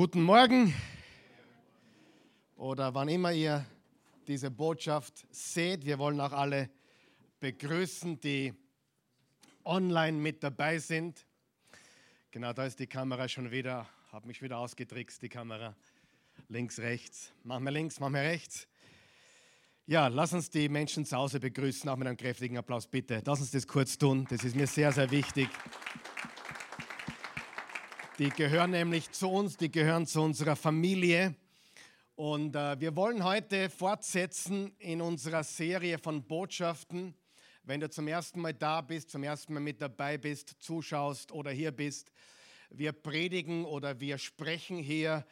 Guten Morgen oder wann immer ihr diese Botschaft seht. Wir wollen auch alle begrüßen, die online mit dabei sind. Genau, da ist die Kamera schon wieder, habe mich wieder ausgetrickst, die Kamera. Links, rechts. Machen wir links, machen wir rechts. Ja, lass uns die Menschen zu Hause begrüßen, auch mit einem kräftigen Applaus, bitte. Lass uns das kurz tun, das ist mir sehr, sehr wichtig. Die gehören nämlich zu uns, die gehören zu unserer Familie. Und äh, wir wollen heute fortsetzen in unserer Serie von Botschaften. Wenn du zum ersten Mal da bist, zum ersten Mal mit dabei bist, zuschaust oder hier bist, wir predigen oder wir sprechen hier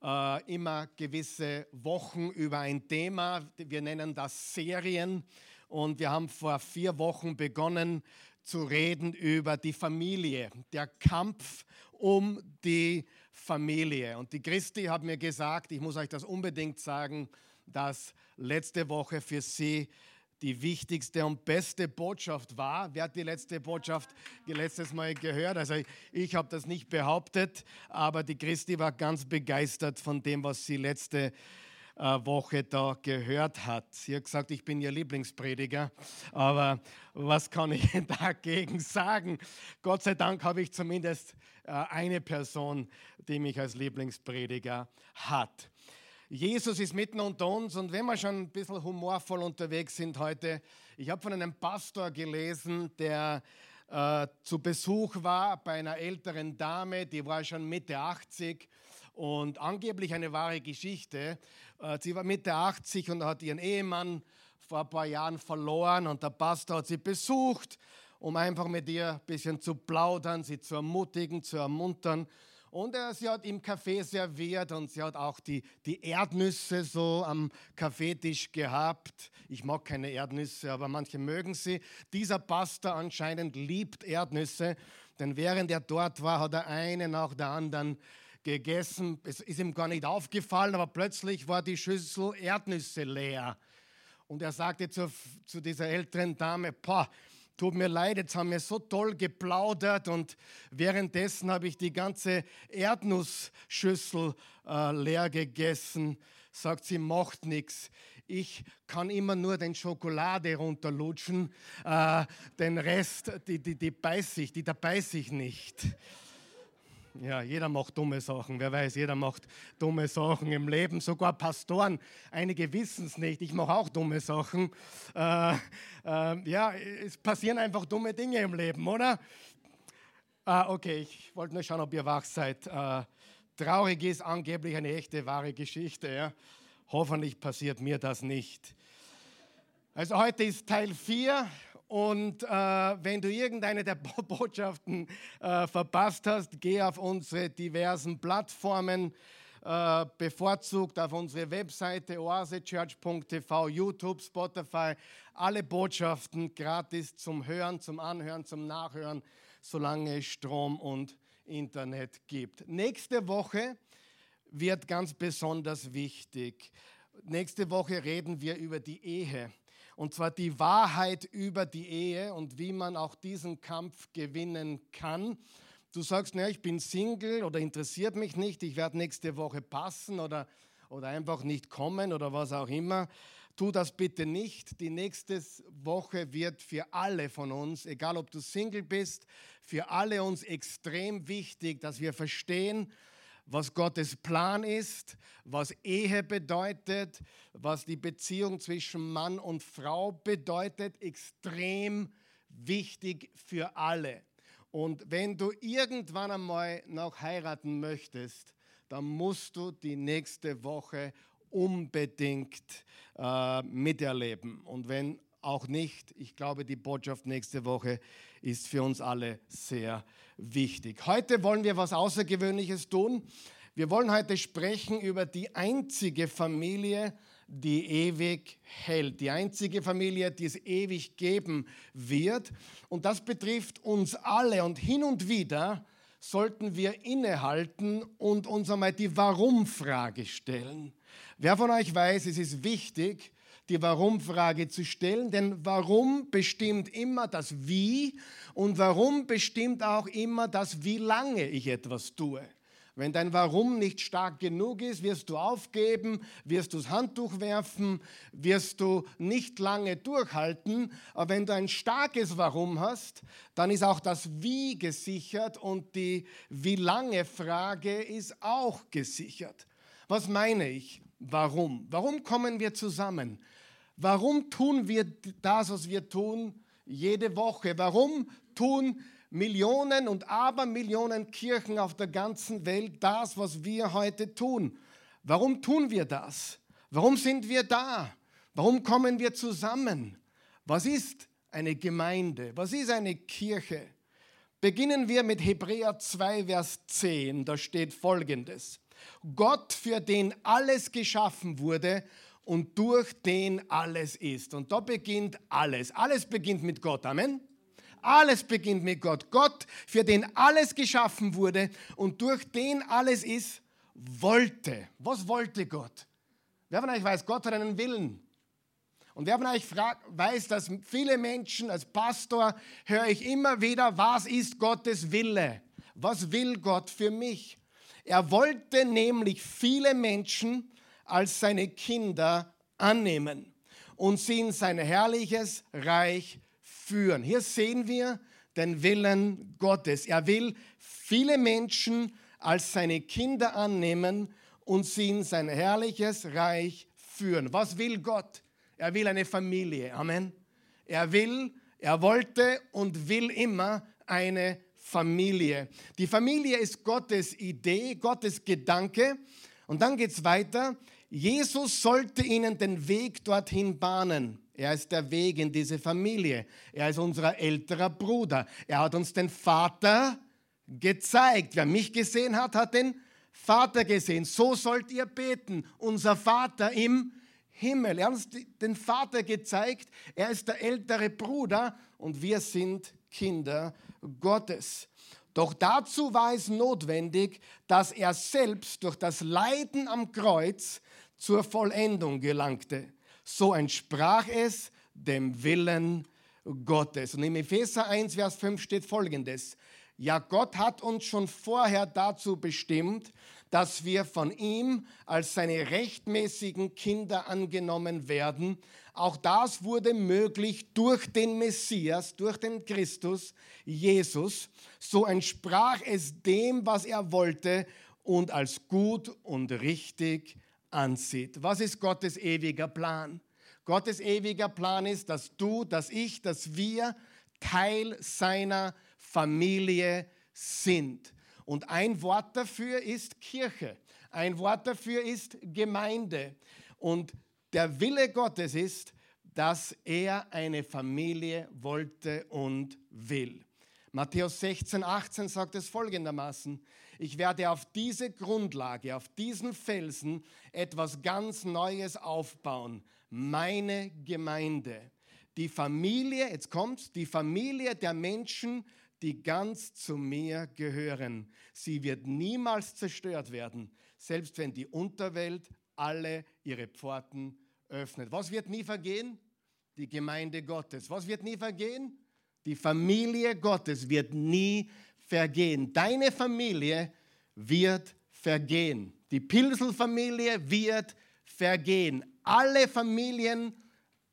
äh, immer gewisse Wochen über ein Thema. Wir nennen das Serien. Und wir haben vor vier Wochen begonnen zu reden über die Familie, der Kampf um die Familie. Und die Christi hat mir gesagt, ich muss euch das unbedingt sagen, dass letzte Woche für sie die wichtigste und beste Botschaft war. Wer hat die letzte Botschaft letztes Mal gehört? Also ich habe das nicht behauptet, aber die Christi war ganz begeistert von dem, was sie letzte äh, Woche da gehört hat. Sie hat gesagt, ich bin ihr Lieblingsprediger, aber was kann ich dagegen sagen? Gott sei Dank habe ich zumindest äh, eine Person, die mich als Lieblingsprediger hat. Jesus ist mitten unter uns und wenn wir schon ein bisschen humorvoll unterwegs sind heute, ich habe von einem Pastor gelesen, der äh, zu Besuch war bei einer älteren Dame, die war schon Mitte 80 und angeblich eine wahre Geschichte. Äh, sie war Mitte 80 und hat ihren Ehemann vor ein paar Jahren verloren und der Pastor hat sie besucht um einfach mit ihr ein bisschen zu plaudern, sie zu ermutigen, zu ermuntern. Und äh, sie hat ihm Kaffee serviert und sie hat auch die, die Erdnüsse so am Kaffeetisch gehabt. Ich mag keine Erdnüsse, aber manche mögen sie. Dieser Pastor anscheinend liebt Erdnüsse, denn während er dort war, hat er eine nach der anderen gegessen. Es ist ihm gar nicht aufgefallen, aber plötzlich war die Schüssel Erdnüsse leer. Und er sagte zu, zu dieser älteren Dame, Pah, Tut mir leid, jetzt haben wir so toll geplaudert und währenddessen habe ich die ganze Erdnussschüssel äh, leer gegessen. Sagt sie, macht nichts. Ich kann immer nur den Schokolade runterlutschen, äh, den Rest, die, die, die beiß ich, die da beiß ich nicht. Ja, jeder macht dumme Sachen. Wer weiß, jeder macht dumme Sachen im Leben. Sogar Pastoren. Einige wissen es nicht. Ich mache auch dumme Sachen. Äh, äh, ja, es passieren einfach dumme Dinge im Leben, oder? Ah, okay, ich wollte nur schauen, ob ihr wach seid. Äh, traurig ist angeblich eine echte, wahre Geschichte. Ja? Hoffentlich passiert mir das nicht. Also heute ist Teil 4 und äh, wenn du irgendeine der Botschaften äh, verpasst hast, geh auf unsere diversen Plattformen, äh, bevorzugt auf unsere Webseite oasechurch.tv, YouTube, Spotify, alle Botschaften gratis zum Hören, zum Anhören, zum Nachhören, solange es Strom und Internet gibt. Nächste Woche wird ganz besonders wichtig. Nächste Woche reden wir über die Ehe. Und zwar die Wahrheit über die Ehe und wie man auch diesen Kampf gewinnen kann. Du sagst, naja, ich bin Single oder interessiert mich nicht, ich werde nächste Woche passen oder, oder einfach nicht kommen oder was auch immer. Tu das bitte nicht. Die nächste Woche wird für alle von uns, egal ob du Single bist, für alle uns extrem wichtig, dass wir verstehen, was Gottes Plan ist, was Ehe bedeutet, was die Beziehung zwischen Mann und Frau bedeutet, extrem wichtig für alle. Und wenn du irgendwann einmal noch heiraten möchtest, dann musst du die nächste Woche unbedingt äh, miterleben. Und wenn auch nicht, ich glaube, die Botschaft nächste Woche ist für uns alle sehr wichtig. Heute wollen wir was Außergewöhnliches tun. Wir wollen heute sprechen über die einzige Familie, die ewig hält. Die einzige Familie, die es ewig geben wird. Und das betrifft uns alle. Und hin und wieder sollten wir innehalten und uns einmal die Warum-Frage stellen. Wer von euch weiß, es ist wichtig, die Warum-Frage zu stellen, denn warum bestimmt immer das Wie und warum bestimmt auch immer das, wie lange ich etwas tue. Wenn dein Warum nicht stark genug ist, wirst du aufgeben, wirst du das Handtuch werfen, wirst du nicht lange durchhalten. Aber wenn du ein starkes Warum hast, dann ist auch das Wie gesichert und die Wie lange Frage ist auch gesichert. Was meine ich? Warum? Warum kommen wir zusammen? Warum tun wir das, was wir tun, jede Woche? Warum tun Millionen und Abermillionen Kirchen auf der ganzen Welt das, was wir heute tun. Warum tun wir das? Warum sind wir da? Warum kommen wir zusammen? Was ist eine Gemeinde? Was ist eine Kirche? Beginnen wir mit Hebräer 2, Vers 10. Da steht folgendes. Gott, für den alles geschaffen wurde und durch den alles ist. Und da beginnt alles. Alles beginnt mit Gott. Amen. Alles beginnt mit Gott. Gott, für den alles geschaffen wurde und durch den alles ist, wollte. Was wollte Gott? Wer von euch weiß, Gott hat einen Willen. Und wer von euch weiß, dass viele Menschen, als Pastor höre ich immer wieder, was ist Gottes Wille? Was will Gott für mich? Er wollte nämlich viele Menschen als seine Kinder annehmen und sie in sein herrliches Reich führen. Hier sehen wir den Willen Gottes. Er will viele Menschen als seine Kinder annehmen und sie in sein herrliches Reich führen. Was will Gott? Er will eine Familie. Amen. Er will, er wollte und will immer eine Familie. Die Familie ist Gottes Idee, Gottes Gedanke. Und dann geht es weiter. Jesus sollte ihnen den Weg dorthin bahnen. Er ist der Weg in diese Familie. Er ist unser älterer Bruder. Er hat uns den Vater gezeigt. Wer mich gesehen hat, hat den Vater gesehen. So sollt ihr beten. Unser Vater im Himmel. Er hat uns den Vater gezeigt. Er ist der ältere Bruder und wir sind Kinder Gottes. Doch dazu war es notwendig, dass er selbst durch das Leiden am Kreuz zur Vollendung gelangte so entsprach es dem Willen Gottes. Und im Epheser 1, Vers 5 steht folgendes. Ja, Gott hat uns schon vorher dazu bestimmt, dass wir von ihm als seine rechtmäßigen Kinder angenommen werden. Auch das wurde möglich durch den Messias, durch den Christus, Jesus. So entsprach es dem, was er wollte und als gut und richtig ansieht. Was ist Gottes ewiger Plan? Gottes ewiger Plan ist, dass du, dass ich, dass wir Teil seiner Familie sind. Und ein Wort dafür ist Kirche. Ein Wort dafür ist Gemeinde. Und der Wille Gottes ist, dass er eine Familie wollte und will. Matthäus 16, 18 sagt es folgendermaßen, ich werde auf diese Grundlage, auf diesen Felsen etwas ganz Neues aufbauen. Meine Gemeinde. Die Familie, jetzt kommt's, die Familie der Menschen, die ganz zu mir gehören. Sie wird niemals zerstört werden, selbst wenn die Unterwelt alle ihre Pforten öffnet. Was wird nie vergehen? Die Gemeinde Gottes. Was wird nie vergehen? Die Familie Gottes wird nie vergehen. Deine Familie wird vergehen. Die Pilselfamilie wird vergehen. Alle Familien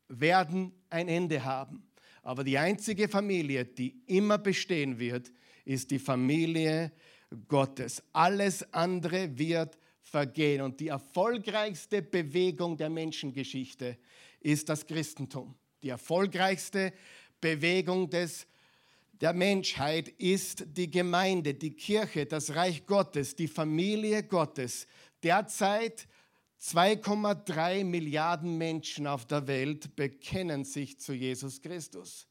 werden ein Ende haben. Aber die einzige Familie, die immer bestehen wird, ist die Familie Gottes. Alles andere wird vergehen. Und die erfolgreichste Bewegung der Menschengeschichte ist das Christentum. Die erfolgreichste Bewegung des, der Menschheit ist die Gemeinde, die Kirche, das Reich Gottes, die Familie Gottes. Derzeit 2,3 Milliarden Menschen auf der Welt bekennen sich zu Jesus Christus.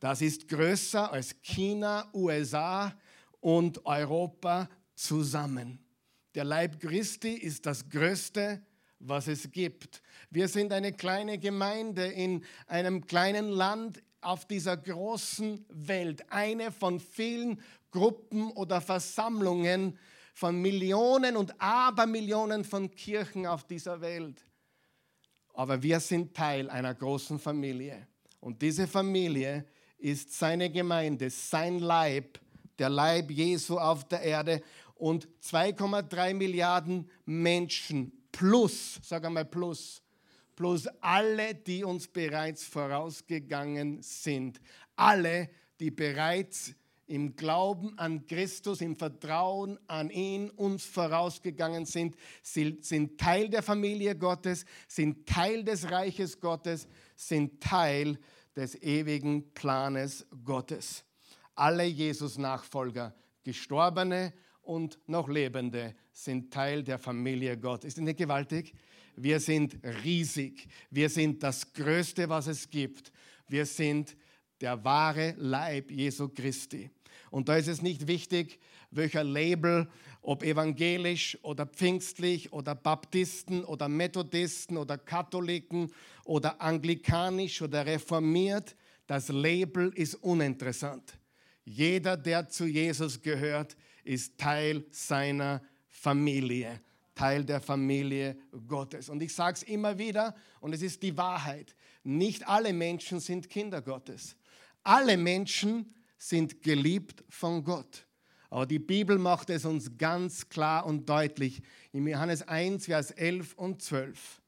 Das ist größer als China, USA und Europa zusammen. Der Leib Christi ist das Größte, was es gibt. Wir sind eine kleine Gemeinde in einem kleinen Land auf dieser großen Welt, eine von vielen Gruppen oder Versammlungen von Millionen und Abermillionen von Kirchen auf dieser Welt. Aber wir sind Teil einer großen Familie. Und diese Familie ist seine Gemeinde, sein Leib, der Leib Jesu auf der Erde. und 2,3 Milliarden Menschen plus, sag einmal plus, plus alle, die uns bereits vorausgegangen sind. Alle, die bereits im Glauben an Christus, im Vertrauen an ihn uns vorausgegangen sind, sind Teil der Familie Gottes, sind Teil des Reiches Gottes, sind Teil des ewigen Planes Gottes. Alle Jesus-Nachfolger, Gestorbene und noch Lebende, sind Teil der Familie Gottes. Ist das nicht gewaltig? Wir sind riesig. Wir sind das Größte, was es gibt. Wir sind der wahre Leib Jesu Christi. Und da ist es nicht wichtig, welcher Label, ob evangelisch oder pfingstlich oder Baptisten oder Methodisten oder Katholiken oder anglikanisch oder reformiert, das Label ist uninteressant. Jeder, der zu Jesus gehört, ist Teil seiner Familie, Teil der Familie Gottes. Und ich sage es immer wieder, und es ist die Wahrheit, nicht alle Menschen sind Kinder Gottes. Alle Menschen sind geliebt von Gott. Aber die Bibel macht es uns ganz klar und deutlich. In Johannes 1, Vers 11 und 12.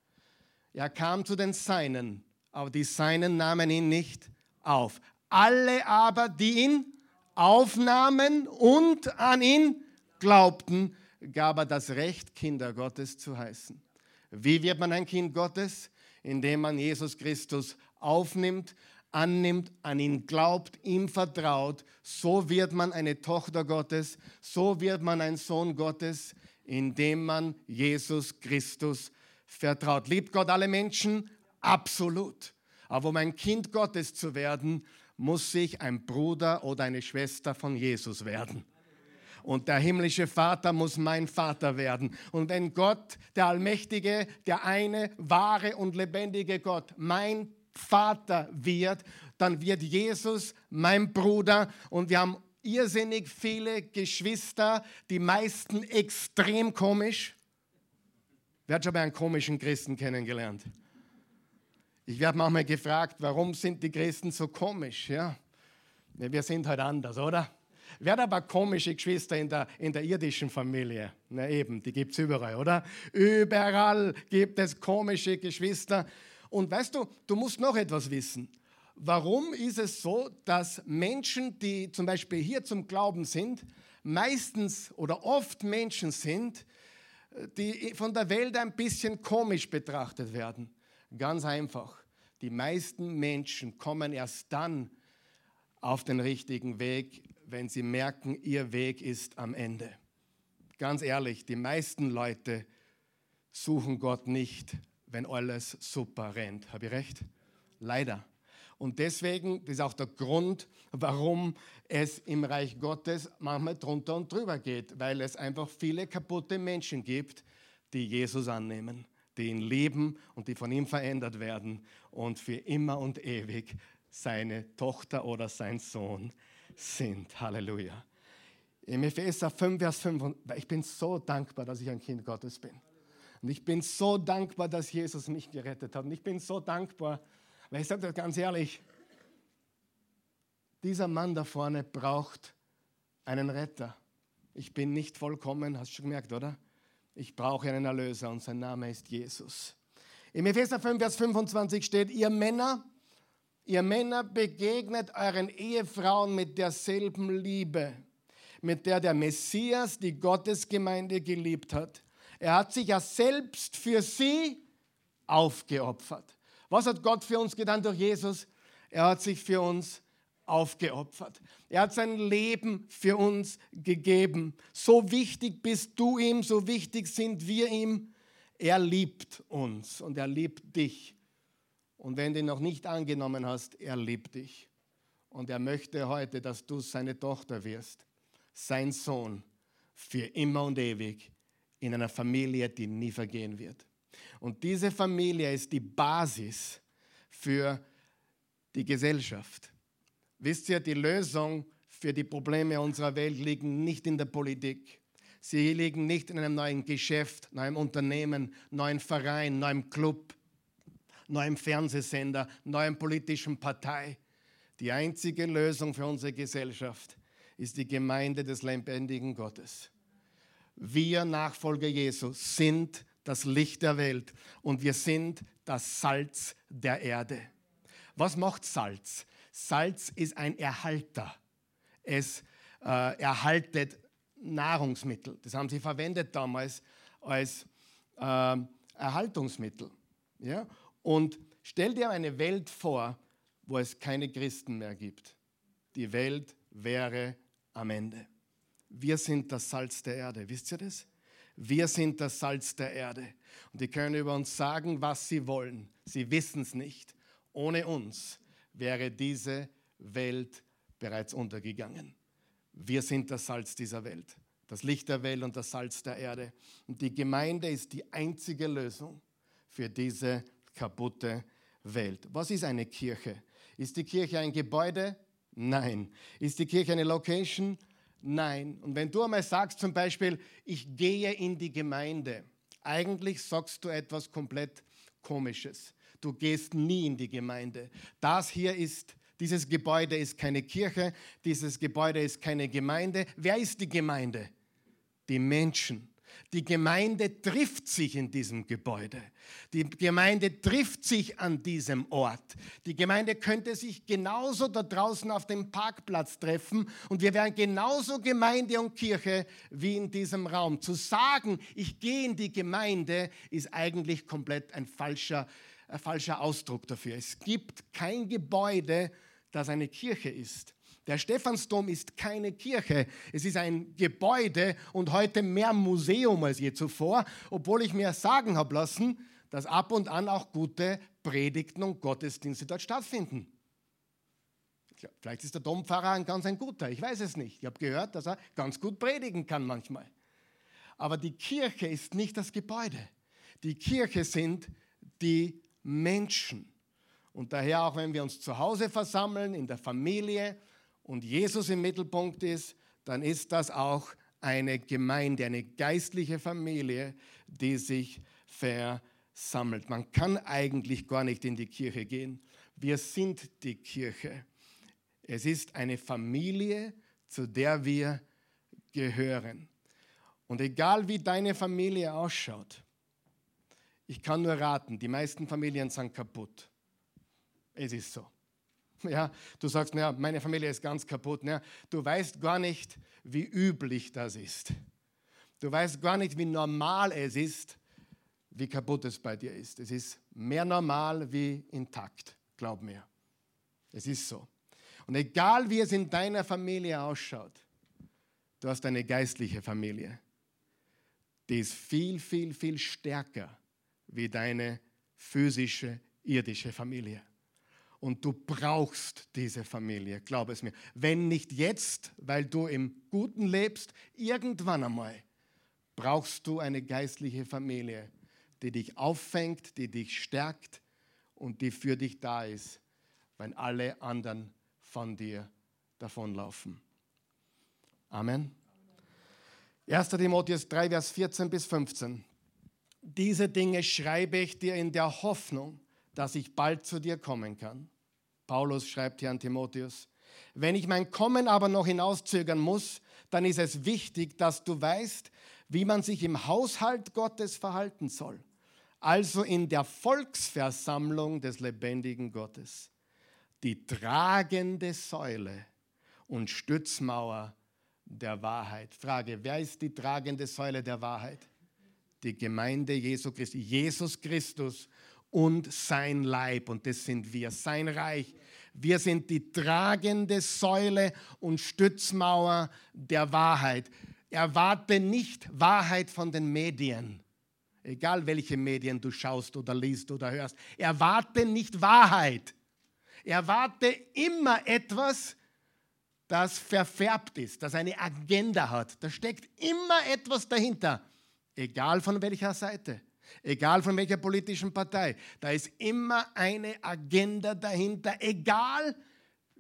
Er kam zu den Seinen, aber die Seinen nahmen ihn nicht auf. Alle aber, die ihn aufnahmen und an ihn glaubten, gab er das Recht, Kinder Gottes zu heißen. Wie wird man ein Kind Gottes? Indem man Jesus Christus aufnimmt, annimmt, an ihn glaubt, ihm vertraut, so wird man eine Tochter Gottes, so wird man ein Sohn Gottes, indem man Jesus Christus vertraut. Liebt Gott alle Menschen? Absolut. Aber um ein Kind Gottes zu werden, muss sich ein Bruder oder eine Schwester von Jesus werden. Und der himmlische Vater muss mein Vater werden. Und wenn Gott, der Allmächtige, der eine, wahre und lebendige Gott, mein Vater wird, dann wird Jesus mein Bruder und wir haben irrsinnig viele Geschwister, die meisten extrem komisch. Wer hat schon bei einem komischen Christen kennengelernt? Ich werde manchmal gefragt, warum sind die Christen so komisch? Ja, wir sind halt anders, oder? Hat aber komische Geschwister in der, in der irdischen Familie? Na eben, die gibt es überall, oder? Überall gibt es komische Geschwister. Und weißt du, du musst noch etwas wissen. Warum ist es so, dass Menschen, die zum Beispiel hier zum Glauben sind, meistens oder oft Menschen sind, die von der Welt ein bisschen komisch betrachtet werden? Ganz einfach. Die meisten Menschen kommen erst dann auf den richtigen Weg, wenn sie merken, ihr Weg ist am Ende. Ganz ehrlich, die meisten Leute suchen Gott nicht, wenn alles super rennt. Habe ich recht? Leider. Und deswegen, ist auch der Grund, warum es im Reich Gottes manchmal drunter und drüber geht, weil es einfach viele kaputte Menschen gibt, die Jesus annehmen, die ihn lieben und die von ihm verändert werden und für immer und ewig seine Tochter oder sein Sohn sind. Halleluja. Im Epheser 5, Vers 5, ich bin so dankbar, dass ich ein Kind Gottes bin. Und ich bin so dankbar, dass Jesus mich gerettet hat. Und ich bin so dankbar, weil ich sage das ganz ehrlich, dieser Mann da vorne braucht einen Retter. Ich bin nicht vollkommen, hast du schon gemerkt, oder? Ich brauche einen Erlöser und sein Name ist Jesus. Im Epheser 5, Vers 25 steht, ihr Männer, ihr Männer begegnet euren Ehefrauen mit derselben Liebe, mit der der Messias die Gottesgemeinde geliebt hat. Er hat sich ja selbst für sie aufgeopfert. Was hat Gott für uns getan durch Jesus? Er hat sich für uns aufgeopfert. Er hat sein Leben für uns gegeben. So wichtig bist du ihm, so wichtig sind wir ihm. Er liebt uns und er liebt dich. Und wenn du ihn noch nicht angenommen hast, er liebt dich. Und er möchte heute, dass du seine Tochter wirst, sein Sohn, für immer und ewig in einer Familie, die nie vergehen wird. Und diese Familie ist die Basis für die Gesellschaft. Wisst ihr, die Lösung für die Probleme unserer Welt liegen nicht in der Politik. Sie liegen nicht in einem neuen Geschäft, neuem Unternehmen, neuen Verein, neuem Club, neuem Fernsehsender, neuem politischen Partei. Die einzige Lösung für unsere Gesellschaft ist die Gemeinde des lebendigen Gottes wir Nachfolger Jesu sind das Licht der Welt und wir sind das Salz der Erde. Was macht Salz? Salz ist ein Erhalter. Es äh, erhaltet Nahrungsmittel. Das haben sie verwendet damals als äh, Erhaltungsmittel. Ja? Und stell dir eine Welt vor, wo es keine Christen mehr gibt. Die Welt wäre am Ende. Wir sind das Salz der Erde. Wisst ihr das? Wir sind das Salz der Erde. Und die können über uns sagen, was sie wollen. Sie wissen es nicht. Ohne uns wäre diese Welt bereits untergegangen. Wir sind das Salz dieser Welt, das Licht der Welt und das Salz der Erde. Und die Gemeinde ist die einzige Lösung für diese kaputte Welt. Was ist eine Kirche? Ist die Kirche ein Gebäude? Nein. Ist die Kirche eine Location? Nein. Und wenn du einmal sagst zum Beispiel, ich gehe in die Gemeinde, eigentlich sagst du etwas komplett Komisches. Du gehst nie in die Gemeinde. Das hier ist, dieses Gebäude ist keine Kirche, dieses Gebäude ist keine Gemeinde. Wer ist die Gemeinde? Die Menschen. Die Gemeinde trifft sich in diesem Gebäude. Die Gemeinde trifft sich an diesem Ort. Die Gemeinde könnte sich genauso da draußen auf dem Parkplatz treffen und wir wären genauso Gemeinde und Kirche wie in diesem Raum. Zu sagen, ich gehe in die Gemeinde, ist eigentlich komplett ein falscher, ein falscher Ausdruck dafür. Es gibt kein Gebäude, das eine Kirche ist. Der Stephansdom ist keine Kirche, es ist ein Gebäude und heute mehr Museum als je zuvor, obwohl ich mir sagen habe lassen, dass ab und an auch gute Predigten und Gottesdienste dort stattfinden. Vielleicht ist der Dompfarrer ein ganz ein guter, ich weiß es nicht. Ich habe gehört, dass er ganz gut predigen kann manchmal. Aber die Kirche ist nicht das Gebäude. Die Kirche sind die Menschen. Und daher auch wenn wir uns zu Hause versammeln, in der Familie, und Jesus im Mittelpunkt ist, dann ist das auch eine Gemeinde, eine geistliche Familie, die sich versammelt. Man kann eigentlich gar nicht in die Kirche gehen. Wir sind die Kirche. Es ist eine Familie, zu der wir gehören. Und egal wie deine Familie ausschaut, ich kann nur raten, die meisten Familien sind kaputt. Es ist so. Ja, du sagst, ja, meine Familie ist ganz kaputt. Ja, du weißt gar nicht, wie üblich das ist. Du weißt gar nicht, wie normal es ist, wie kaputt es bei dir ist. Es ist mehr normal wie intakt, glaub mir. Es ist so. Und egal wie es in deiner Familie ausschaut, du hast eine geistliche Familie. Die ist viel, viel, viel stärker wie deine physische, irdische Familie. Und du brauchst diese Familie, glaub es mir. Wenn nicht jetzt, weil du im Guten lebst, irgendwann einmal brauchst du eine geistliche Familie, die dich auffängt, die dich stärkt und die für dich da ist, wenn alle anderen von dir davonlaufen. Amen. 1. Timotheus 3, Vers 14 bis 15. Diese Dinge schreibe ich dir in der Hoffnung, dass ich bald zu dir kommen kann. Paulus schreibt hier an Timotheus, wenn ich mein Kommen aber noch hinauszögern muss, dann ist es wichtig, dass du weißt, wie man sich im Haushalt Gottes verhalten soll, also in der Volksversammlung des lebendigen Gottes. Die tragende Säule und Stützmauer der Wahrheit. Frage, wer ist die tragende Säule der Wahrheit? Die Gemeinde Jesu Christi. Jesus Christus und sein Leib. Und das sind wir, sein Reich. Wir sind die tragende Säule und Stützmauer der Wahrheit. Erwarte nicht Wahrheit von den Medien. Egal welche Medien du schaust oder liest oder hörst. Erwarte nicht Wahrheit. Erwarte immer etwas, das verfärbt ist, das eine Agenda hat. Da steckt immer etwas dahinter. Egal von welcher Seite. Egal von welcher politischen Partei, da ist immer eine Agenda dahinter, egal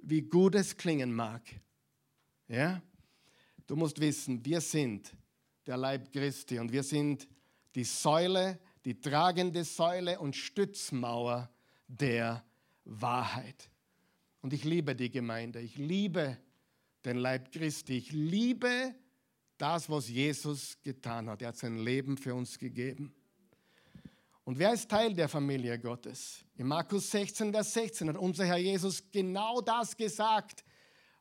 wie gut es klingen mag. Ja? Du musst wissen, wir sind der Leib Christi und wir sind die Säule, die tragende Säule und Stützmauer der Wahrheit. Und ich liebe die Gemeinde, ich liebe den Leib Christi, ich liebe das, was Jesus getan hat. Er hat sein Leben für uns gegeben. Und wer ist Teil der Familie Gottes? In Markus 16, Vers 16 hat unser Herr Jesus genau das gesagt,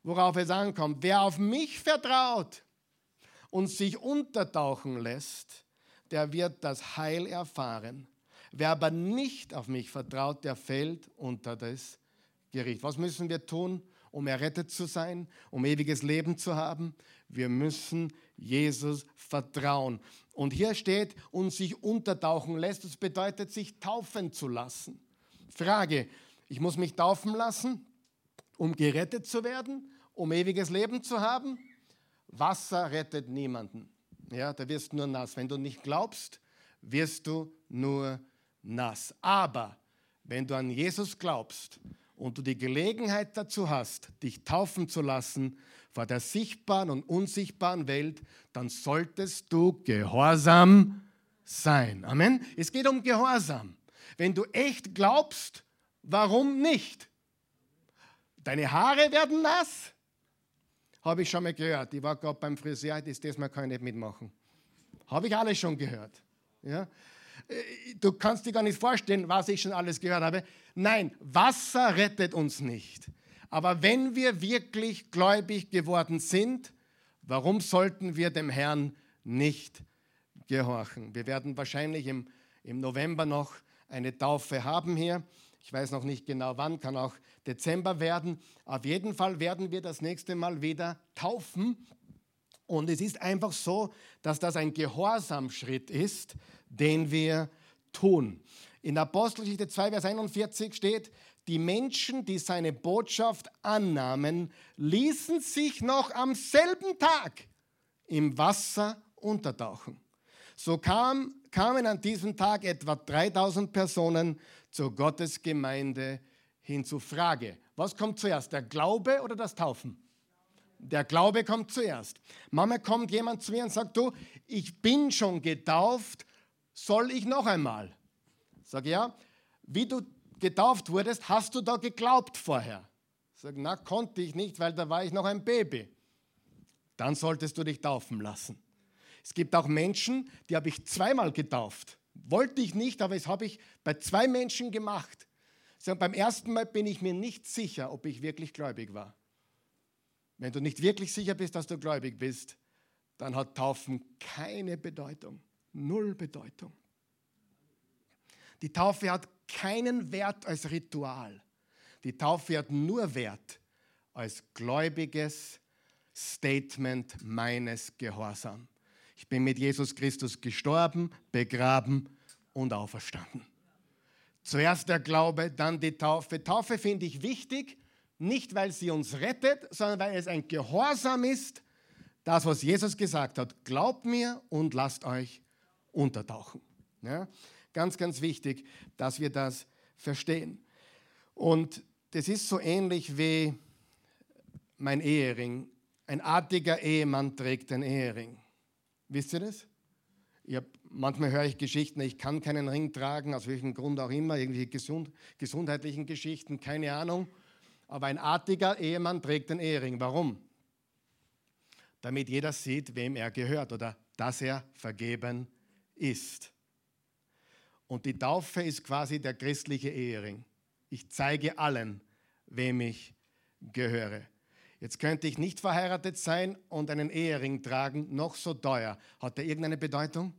worauf es ankommt. Wer auf mich vertraut und sich untertauchen lässt, der wird das Heil erfahren. Wer aber nicht auf mich vertraut, der fällt unter das Gericht. Was müssen wir tun, um errettet zu sein, um ewiges Leben zu haben? Wir müssen Jesus vertrauen. Und hier steht, und sich untertauchen lässt, das bedeutet, sich taufen zu lassen. Frage, ich muss mich taufen lassen, um gerettet zu werden, um ewiges Leben zu haben? Wasser rettet niemanden. Ja, da wirst du nur nass. Wenn du nicht glaubst, wirst du nur nass. Aber wenn du an Jesus glaubst und du die Gelegenheit dazu hast, dich taufen zu lassen vor der sichtbaren und unsichtbaren Welt, dann solltest du gehorsam sein. Amen. Es geht um Gehorsam. Wenn du echt glaubst, warum nicht? Deine Haare werden nass. Habe ich schon mal gehört. Ich war gerade beim Friseur, das, das kann ich nicht mitmachen. Habe ich alles schon gehört. Ja? Äh, du kannst dir gar nicht vorstellen, was ich schon alles gehört habe. Nein, Wasser rettet uns nicht. Aber wenn wir wirklich gläubig geworden sind, warum sollten wir dem Herrn nicht gehorchen? Wir werden wahrscheinlich im, im November noch eine Taufe haben hier. Ich weiß noch nicht genau wann, kann auch Dezember werden. Auf jeden Fall werden wir das nächste Mal wieder taufen. Und es ist einfach so, dass das ein Gehorsamschritt ist, den wir tun. In Apostelgeschichte 2, Vers 41 steht, die Menschen, die seine Botschaft annahmen, ließen sich noch am selben Tag im Wasser untertauchen. So kam, kamen an diesem Tag etwa 3000 Personen zur Gottesgemeinde hinzu. Frage, was kommt zuerst, der Glaube oder das Taufen? Der Glaube kommt zuerst. Mama kommt jemand zu mir und sagt, du, ich bin schon getauft, soll ich noch einmal? Sag ja, wie du getauft wurdest, hast du da geglaubt vorher? Sag, na, konnte ich nicht, weil da war ich noch ein Baby. Dann solltest du dich taufen lassen. Es gibt auch Menschen, die habe ich zweimal getauft. Wollte ich nicht, aber das habe ich bei zwei Menschen gemacht. So, beim ersten Mal bin ich mir nicht sicher, ob ich wirklich gläubig war. Wenn du nicht wirklich sicher bist, dass du gläubig bist, dann hat Taufen keine Bedeutung. Null Bedeutung. Die Taufe hat keinen Wert als Ritual. Die Taufe hat nur Wert als gläubiges Statement meines Gehorsams. Ich bin mit Jesus Christus gestorben, begraben und auferstanden. Zuerst der Glaube, dann die Taufe. Taufe finde ich wichtig, nicht weil sie uns rettet, sondern weil es ein Gehorsam ist, das, was Jesus gesagt hat. Glaubt mir und lasst euch untertauchen. Ja? Ganz, ganz wichtig, dass wir das verstehen. Und das ist so ähnlich wie mein Ehering. Ein artiger Ehemann trägt den Ehering. Wisst ihr das? Hab, manchmal höre ich Geschichten, ich kann keinen Ring tragen, aus welchem Grund auch immer, irgendwelche gesund, gesundheitlichen Geschichten, keine Ahnung. Aber ein artiger Ehemann trägt den Ehering. Warum? Damit jeder sieht, wem er gehört oder dass er vergeben ist. Und die Taufe ist quasi der christliche Ehering. Ich zeige allen, wem ich gehöre. Jetzt könnte ich nicht verheiratet sein und einen Ehering tragen, noch so teuer. Hat der irgendeine Bedeutung?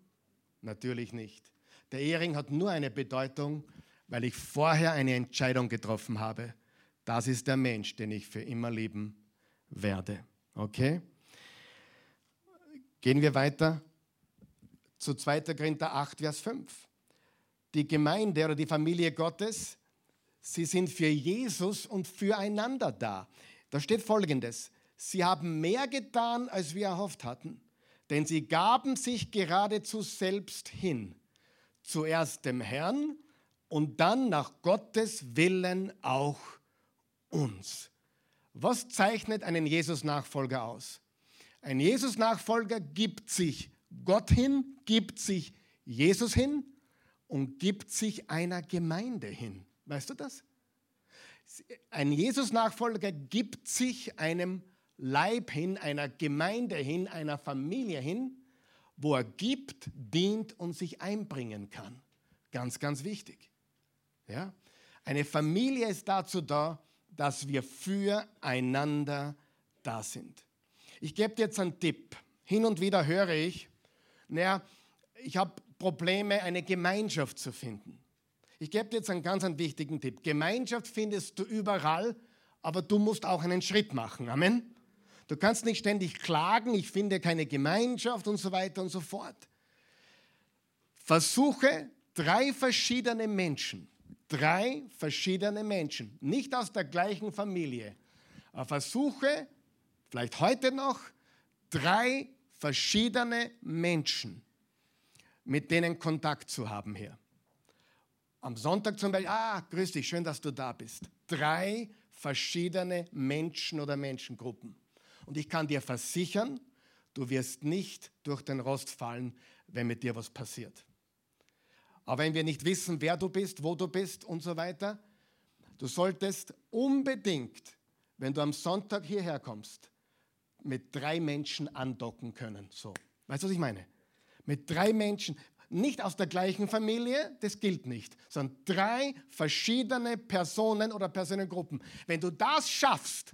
Natürlich nicht. Der Ehering hat nur eine Bedeutung, weil ich vorher eine Entscheidung getroffen habe. Das ist der Mensch, den ich für immer lieben werde. Okay? Gehen wir weiter zu 2. Korinther 8, Vers 5. Die Gemeinde oder die Familie Gottes, sie sind für Jesus und füreinander da. Da steht folgendes, sie haben mehr getan, als wir erhofft hatten, denn sie gaben sich geradezu selbst hin, zuerst dem Herrn und dann nach Gottes Willen auch uns. Was zeichnet einen Jesus-Nachfolger aus? Ein Jesus-Nachfolger gibt sich Gott hin, gibt sich Jesus hin und gibt sich einer Gemeinde hin. Weißt du das? Ein Jesus-Nachfolger gibt sich einem Leib hin, einer Gemeinde hin, einer Familie hin, wo er gibt, dient und sich einbringen kann. Ganz, ganz wichtig. Ja? Eine Familie ist dazu da, dass wir füreinander da sind. Ich gebe dir jetzt einen Tipp. Hin und wieder höre ich, naja, ich habe Probleme, eine Gemeinschaft zu finden. Ich gebe dir jetzt einen ganz einen wichtigen Tipp. Gemeinschaft findest du überall, aber du musst auch einen Schritt machen. Amen. Du kannst nicht ständig klagen, ich finde keine Gemeinschaft und so weiter und so fort. Versuche drei verschiedene Menschen, drei verschiedene Menschen, nicht aus der gleichen Familie, versuche, vielleicht heute noch, drei verschiedene Menschen, mit denen Kontakt zu haben hier. Am Sonntag zum Beispiel, ah, grüß dich, schön, dass du da bist. Drei verschiedene Menschen oder Menschengruppen. Und ich kann dir versichern, du wirst nicht durch den Rost fallen, wenn mit dir was passiert. Aber wenn wir nicht wissen, wer du bist, wo du bist und so weiter, du solltest unbedingt, wenn du am Sonntag hierher kommst, mit drei Menschen andocken können. So, weißt du, was ich meine? Mit drei Menschen, nicht aus der gleichen Familie, das gilt nicht, sondern drei verschiedene Personen oder Personengruppen. Wenn du das schaffst,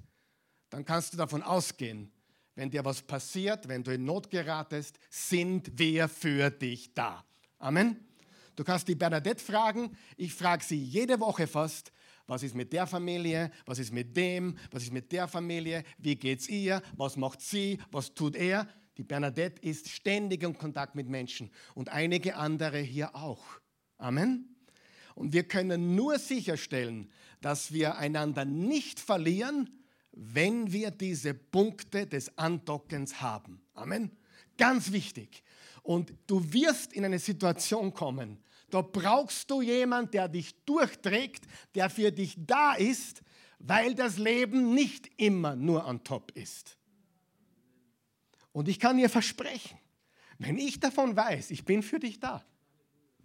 dann kannst du davon ausgehen, wenn dir was passiert, wenn du in Not geratest, sind wir für dich da. Amen. Du kannst die Bernadette fragen, ich frage sie jede Woche fast, was ist mit der Familie, was ist mit dem, was ist mit der Familie, wie geht's ihr, was macht sie, was tut er. Die Bernadette ist ständig in Kontakt mit Menschen und einige andere hier auch. Amen. Und wir können nur sicherstellen, dass wir einander nicht verlieren, wenn wir diese Punkte des Andockens haben. Amen. Ganz wichtig. Und du wirst in eine Situation kommen, da brauchst du jemanden, der dich durchträgt, der für dich da ist, weil das Leben nicht immer nur an top ist. Und ich kann dir versprechen, wenn ich davon weiß, ich bin für dich da.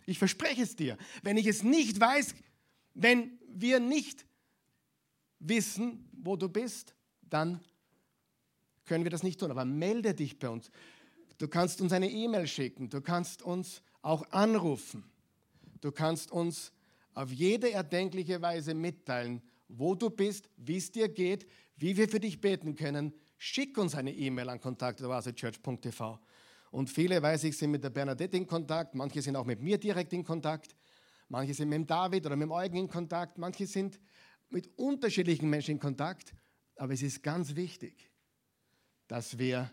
Ich verspreche es dir. Wenn ich es nicht weiß, wenn wir nicht wissen, wo du bist, dann können wir das nicht tun. Aber melde dich bei uns. Du kannst uns eine E-Mail schicken, du kannst uns auch anrufen. Du kannst uns auf jede erdenkliche Weise mitteilen, wo du bist, wie es dir geht, wie wir für dich beten können. Schick uns eine E-Mail an kontakt.church.tv. Und viele, weiß ich, sind mit der Bernadette in Kontakt, manche sind auch mit mir direkt in Kontakt, manche sind mit dem David oder mit dem Eugen in Kontakt, manche sind mit unterschiedlichen Menschen in Kontakt. Aber es ist ganz wichtig, dass wir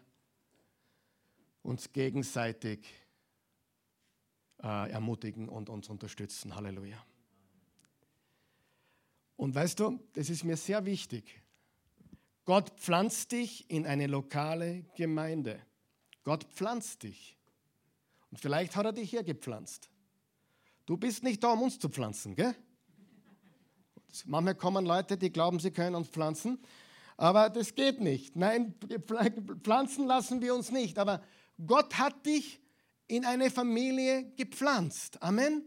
uns gegenseitig äh, ermutigen und uns unterstützen. Halleluja. Und weißt du, das ist mir sehr wichtig. Gott pflanzt dich in eine lokale Gemeinde. Gott pflanzt dich. Und vielleicht hat er dich hier gepflanzt. Du bist nicht da, um uns zu pflanzen, gell? Manchmal kommen Leute, die glauben, sie können uns pflanzen, aber das geht nicht. Nein, pflanzen lassen wir uns nicht. Aber Gott hat dich in eine Familie gepflanzt. Amen.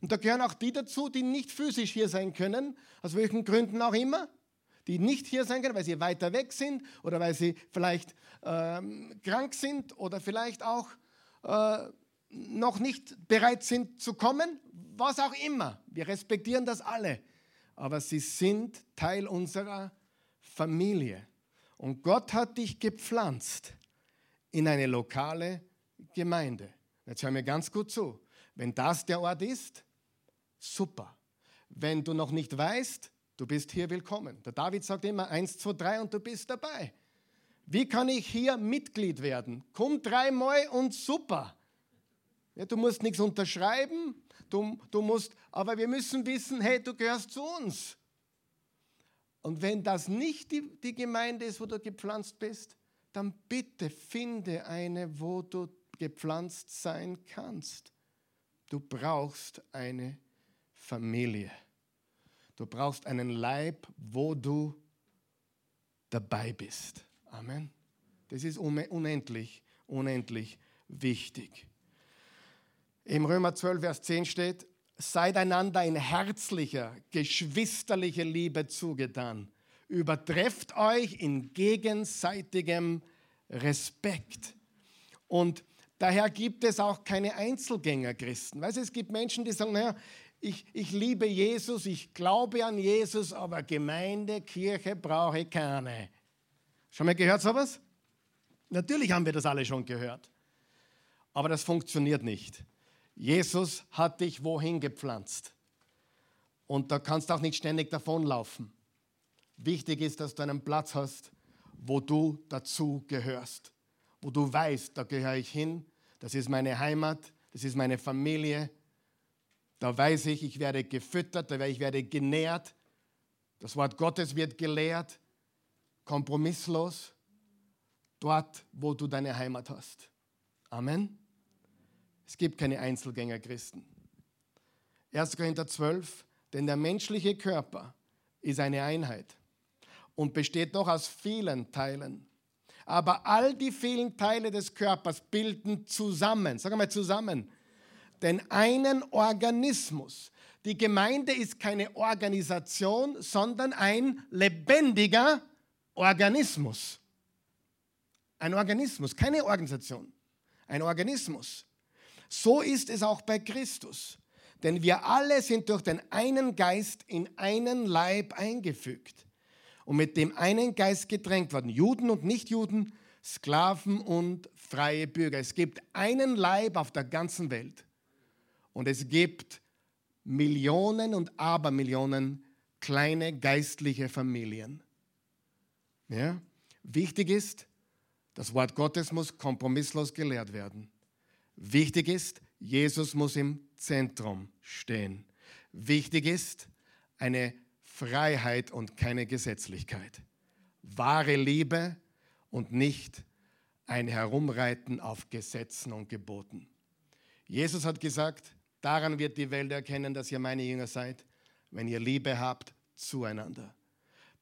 Und da gehören auch die dazu, die nicht physisch hier sein können, aus welchen Gründen auch immer, die nicht hier sein können, weil sie weiter weg sind oder weil sie vielleicht ähm, krank sind oder vielleicht auch äh, noch nicht bereit sind zu kommen, was auch immer. Wir respektieren das alle, aber sie sind Teil unserer Familie. Und Gott hat dich gepflanzt in eine lokale Gemeinde. Jetzt hör mir ganz gut zu. Wenn das der Ort ist, super. Wenn du noch nicht weißt, du bist hier willkommen. Der David sagt immer 1, 2, 3 und du bist dabei. Wie kann ich hier Mitglied werden? Komm dreimal und super. Ja, du musst nichts unterschreiben, du, du musst, aber wir müssen wissen, hey, du gehörst zu uns. Und wenn das nicht die, die Gemeinde ist, wo du gepflanzt bist, dann bitte finde eine, wo du gepflanzt sein kannst. Du brauchst eine Familie. Du brauchst einen Leib, wo du dabei bist. Amen. Das ist unendlich, unendlich wichtig. Im Römer 12, Vers 10 steht, seid einander in herzlicher, geschwisterlicher Liebe zugetan. Übertrefft euch in gegenseitigem Respekt. Und daher gibt es auch keine Einzelgänger-Christen. Weißt du, es gibt Menschen, die sagen, naja, ich, ich liebe Jesus, ich glaube an Jesus, aber Gemeinde, Kirche brauche ich keine. Schon mal gehört sowas? Natürlich haben wir das alle schon gehört. Aber das funktioniert nicht. Jesus hat dich wohin gepflanzt. Und da kannst du auch nicht ständig davonlaufen. Wichtig ist, dass du einen Platz hast, wo du dazu gehörst. Wo du weißt, da gehöre ich hin, das ist meine Heimat, das ist meine Familie. Da weiß ich, ich werde gefüttert, ich werde genährt. Das Wort Gottes wird gelehrt, kompromisslos, dort, wo du deine Heimat hast. Amen. Es gibt keine Einzelgänger-Christen. 1. Korinther 12, denn der menschliche Körper ist eine Einheit und besteht doch aus vielen Teilen. Aber all die vielen Teile des Körpers bilden zusammen, sagen wir zusammen, den einen Organismus. Die Gemeinde ist keine Organisation, sondern ein lebendiger Organismus. Ein Organismus, keine Organisation, ein Organismus. So ist es auch bei Christus. Denn wir alle sind durch den einen Geist in einen Leib eingefügt und mit dem einen Geist gedrängt worden. Juden und Nichtjuden, Sklaven und freie Bürger. Es gibt einen Leib auf der ganzen Welt. Und es gibt Millionen und Abermillionen kleine geistliche Familien. Ja? Wichtig ist, das Wort Gottes muss kompromisslos gelehrt werden. Wichtig ist, Jesus muss im Zentrum stehen. Wichtig ist eine Freiheit und keine Gesetzlichkeit. Wahre Liebe und nicht ein Herumreiten auf Gesetzen und Geboten. Jesus hat gesagt, daran wird die Welt erkennen, dass ihr meine Jünger seid, wenn ihr Liebe habt zueinander.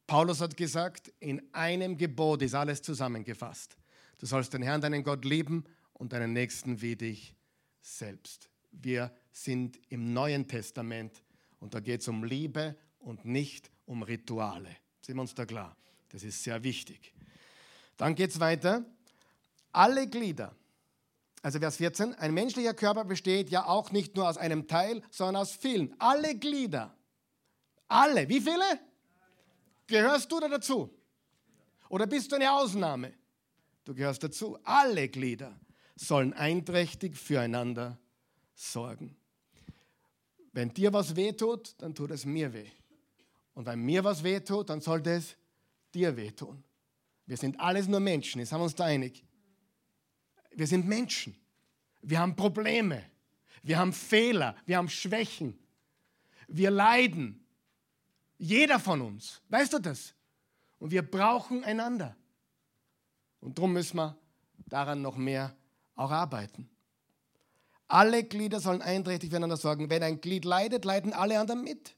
Paulus hat gesagt, in einem Gebot ist alles zusammengefasst. Du sollst den Herrn, deinen Gott lieben und deinen Nächsten wie dich selbst. Wir sind im Neuen Testament und da geht es um Liebe und nicht um Rituale. Sind wir uns da klar? Das ist sehr wichtig. Dann geht es weiter. Alle Glieder, also Vers 14, ein menschlicher Körper besteht ja auch nicht nur aus einem Teil, sondern aus vielen. Alle Glieder, alle, wie viele? Gehörst du da dazu? Oder bist du eine Ausnahme? Du gehörst dazu. Alle Glieder sollen einträchtig füreinander sorgen. Wenn dir was wehtut, dann tut es mir weh. Und wenn mir was wehtut, dann sollte es dir wehtun. Wir sind alles nur Menschen, jetzt haben wir uns da einig. Wir sind Menschen. Wir haben Probleme. Wir haben Fehler. Wir haben Schwächen. Wir leiden. Jeder von uns. Weißt du das? Und wir brauchen einander. Und darum müssen wir daran noch mehr auch arbeiten. Alle Glieder sollen einträchtig füreinander sorgen. Wenn ein Glied leidet, leiden alle anderen mit.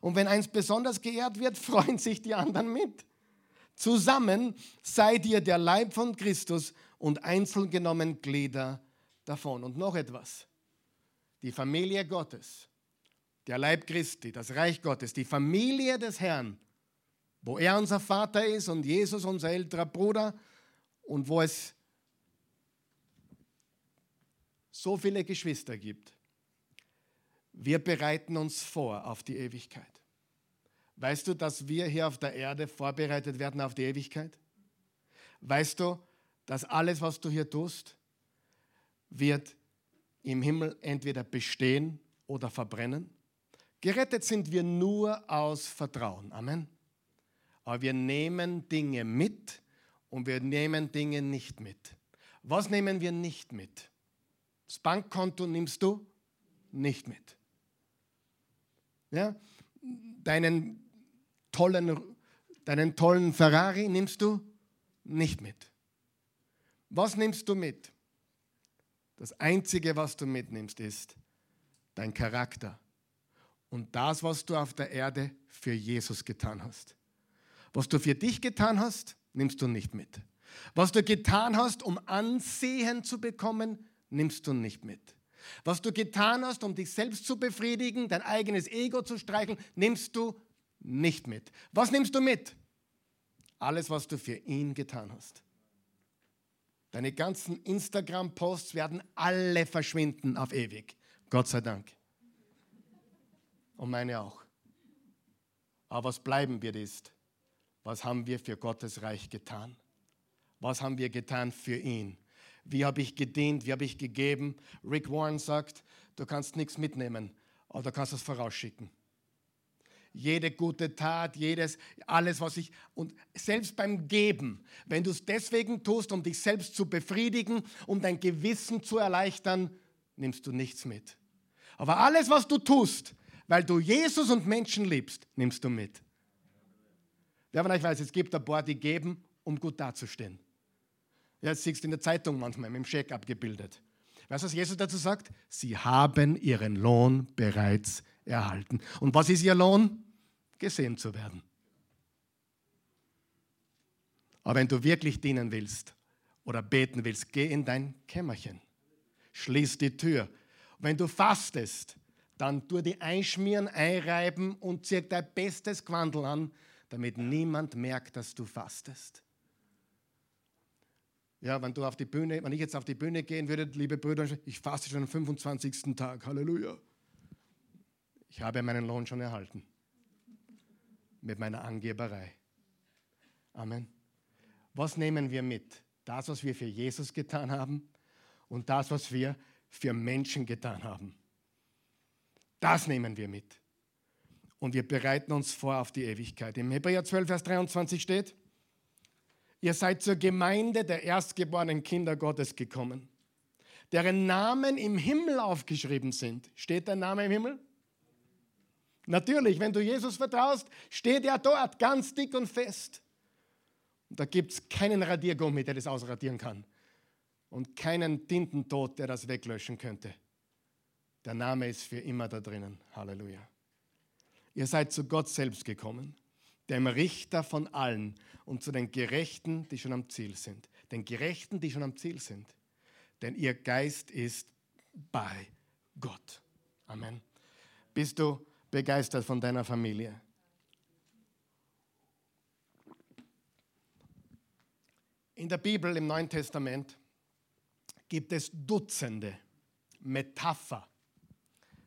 Und wenn eins besonders geehrt wird, freuen sich die anderen mit. Zusammen seid ihr der Leib von Christus und einzeln genommen Glieder davon. Und noch etwas. Die Familie Gottes, der Leib Christi, das Reich Gottes, die Familie des Herrn, wo er unser Vater ist und Jesus unser älterer Bruder und wo es so viele Geschwister gibt, wir bereiten uns vor auf die Ewigkeit. Weißt du, dass wir hier auf der Erde vorbereitet werden auf die Ewigkeit? Weißt du, dass alles, was du hier tust, wird im Himmel entweder bestehen oder verbrennen? Gerettet sind wir nur aus Vertrauen. Amen. Aber wir nehmen Dinge mit und wir nehmen Dinge nicht mit. Was nehmen wir nicht mit? Das Bankkonto nimmst du nicht mit. Ja? Deinen, tollen, deinen tollen Ferrari nimmst du nicht mit. Was nimmst du mit? Das Einzige, was du mitnimmst, ist dein Charakter und das, was du auf der Erde für Jesus getan hast. Was du für dich getan hast, nimmst du nicht mit. Was du getan hast, um Ansehen zu bekommen, nimmst du nicht mit. Was du getan hast, um dich selbst zu befriedigen, dein eigenes Ego zu streicheln, nimmst du nicht mit. Was nimmst du mit? Alles, was du für ihn getan hast. Deine ganzen Instagram-Posts werden alle verschwinden auf ewig. Gott sei Dank. Und meine auch. Aber was bleiben wird ist, was haben wir für Gottes Reich getan? Was haben wir getan für ihn? Wie habe ich gedient? Wie habe ich gegeben? Rick Warren sagt, du kannst nichts mitnehmen, aber du kannst es vorausschicken. Jede gute Tat, jedes, alles, was ich, und selbst beim Geben, wenn du es deswegen tust, um dich selbst zu befriedigen, um dein Gewissen zu erleichtern, nimmst du nichts mit. Aber alles, was du tust, weil du Jesus und Menschen liebst, nimmst du mit. Wer von euch weiß, es gibt ein paar, die geben, um gut dazustehen. Ja, das siehst du in der Zeitung manchmal mit dem Scheck abgebildet. Weißt du, was Jesus dazu sagt? Sie haben ihren Lohn bereits erhalten. Und was ist ihr Lohn? Gesehen zu werden. Aber wenn du wirklich dienen willst oder beten willst, geh in dein Kämmerchen. Schließ die Tür. Wenn du fastest, dann tu die einschmieren, einreiben und zieh dein bestes Quandel an, damit niemand merkt, dass du fastest. Ja, wenn du auf die Bühne, wenn ich jetzt auf die Bühne gehen würde, liebe Brüder, ich faste schon am 25. Tag, Halleluja. Ich habe meinen Lohn schon erhalten. Mit meiner Angeberei. Amen. Was nehmen wir mit? Das, was wir für Jesus getan haben und das, was wir für Menschen getan haben. Das nehmen wir mit. Und wir bereiten uns vor auf die Ewigkeit. Im Hebräer 12, Vers 23 steht, Ihr seid zur Gemeinde der erstgeborenen Kinder Gottes gekommen, deren Namen im Himmel aufgeschrieben sind. Steht dein Name im Himmel? Natürlich, wenn du Jesus vertraust, steht er dort ganz dick und fest. Und da gibt es keinen Radiergummi, der das ausradieren kann. Und keinen Tintentod, der das weglöschen könnte. Der Name ist für immer da drinnen. Halleluja. Ihr seid zu Gott selbst gekommen dem Richter von allen und zu den Gerechten, die schon am Ziel sind. Den Gerechten, die schon am Ziel sind. Denn ihr Geist ist bei Gott. Amen. Bist du begeistert von deiner Familie? In der Bibel im Neuen Testament gibt es Dutzende Metapher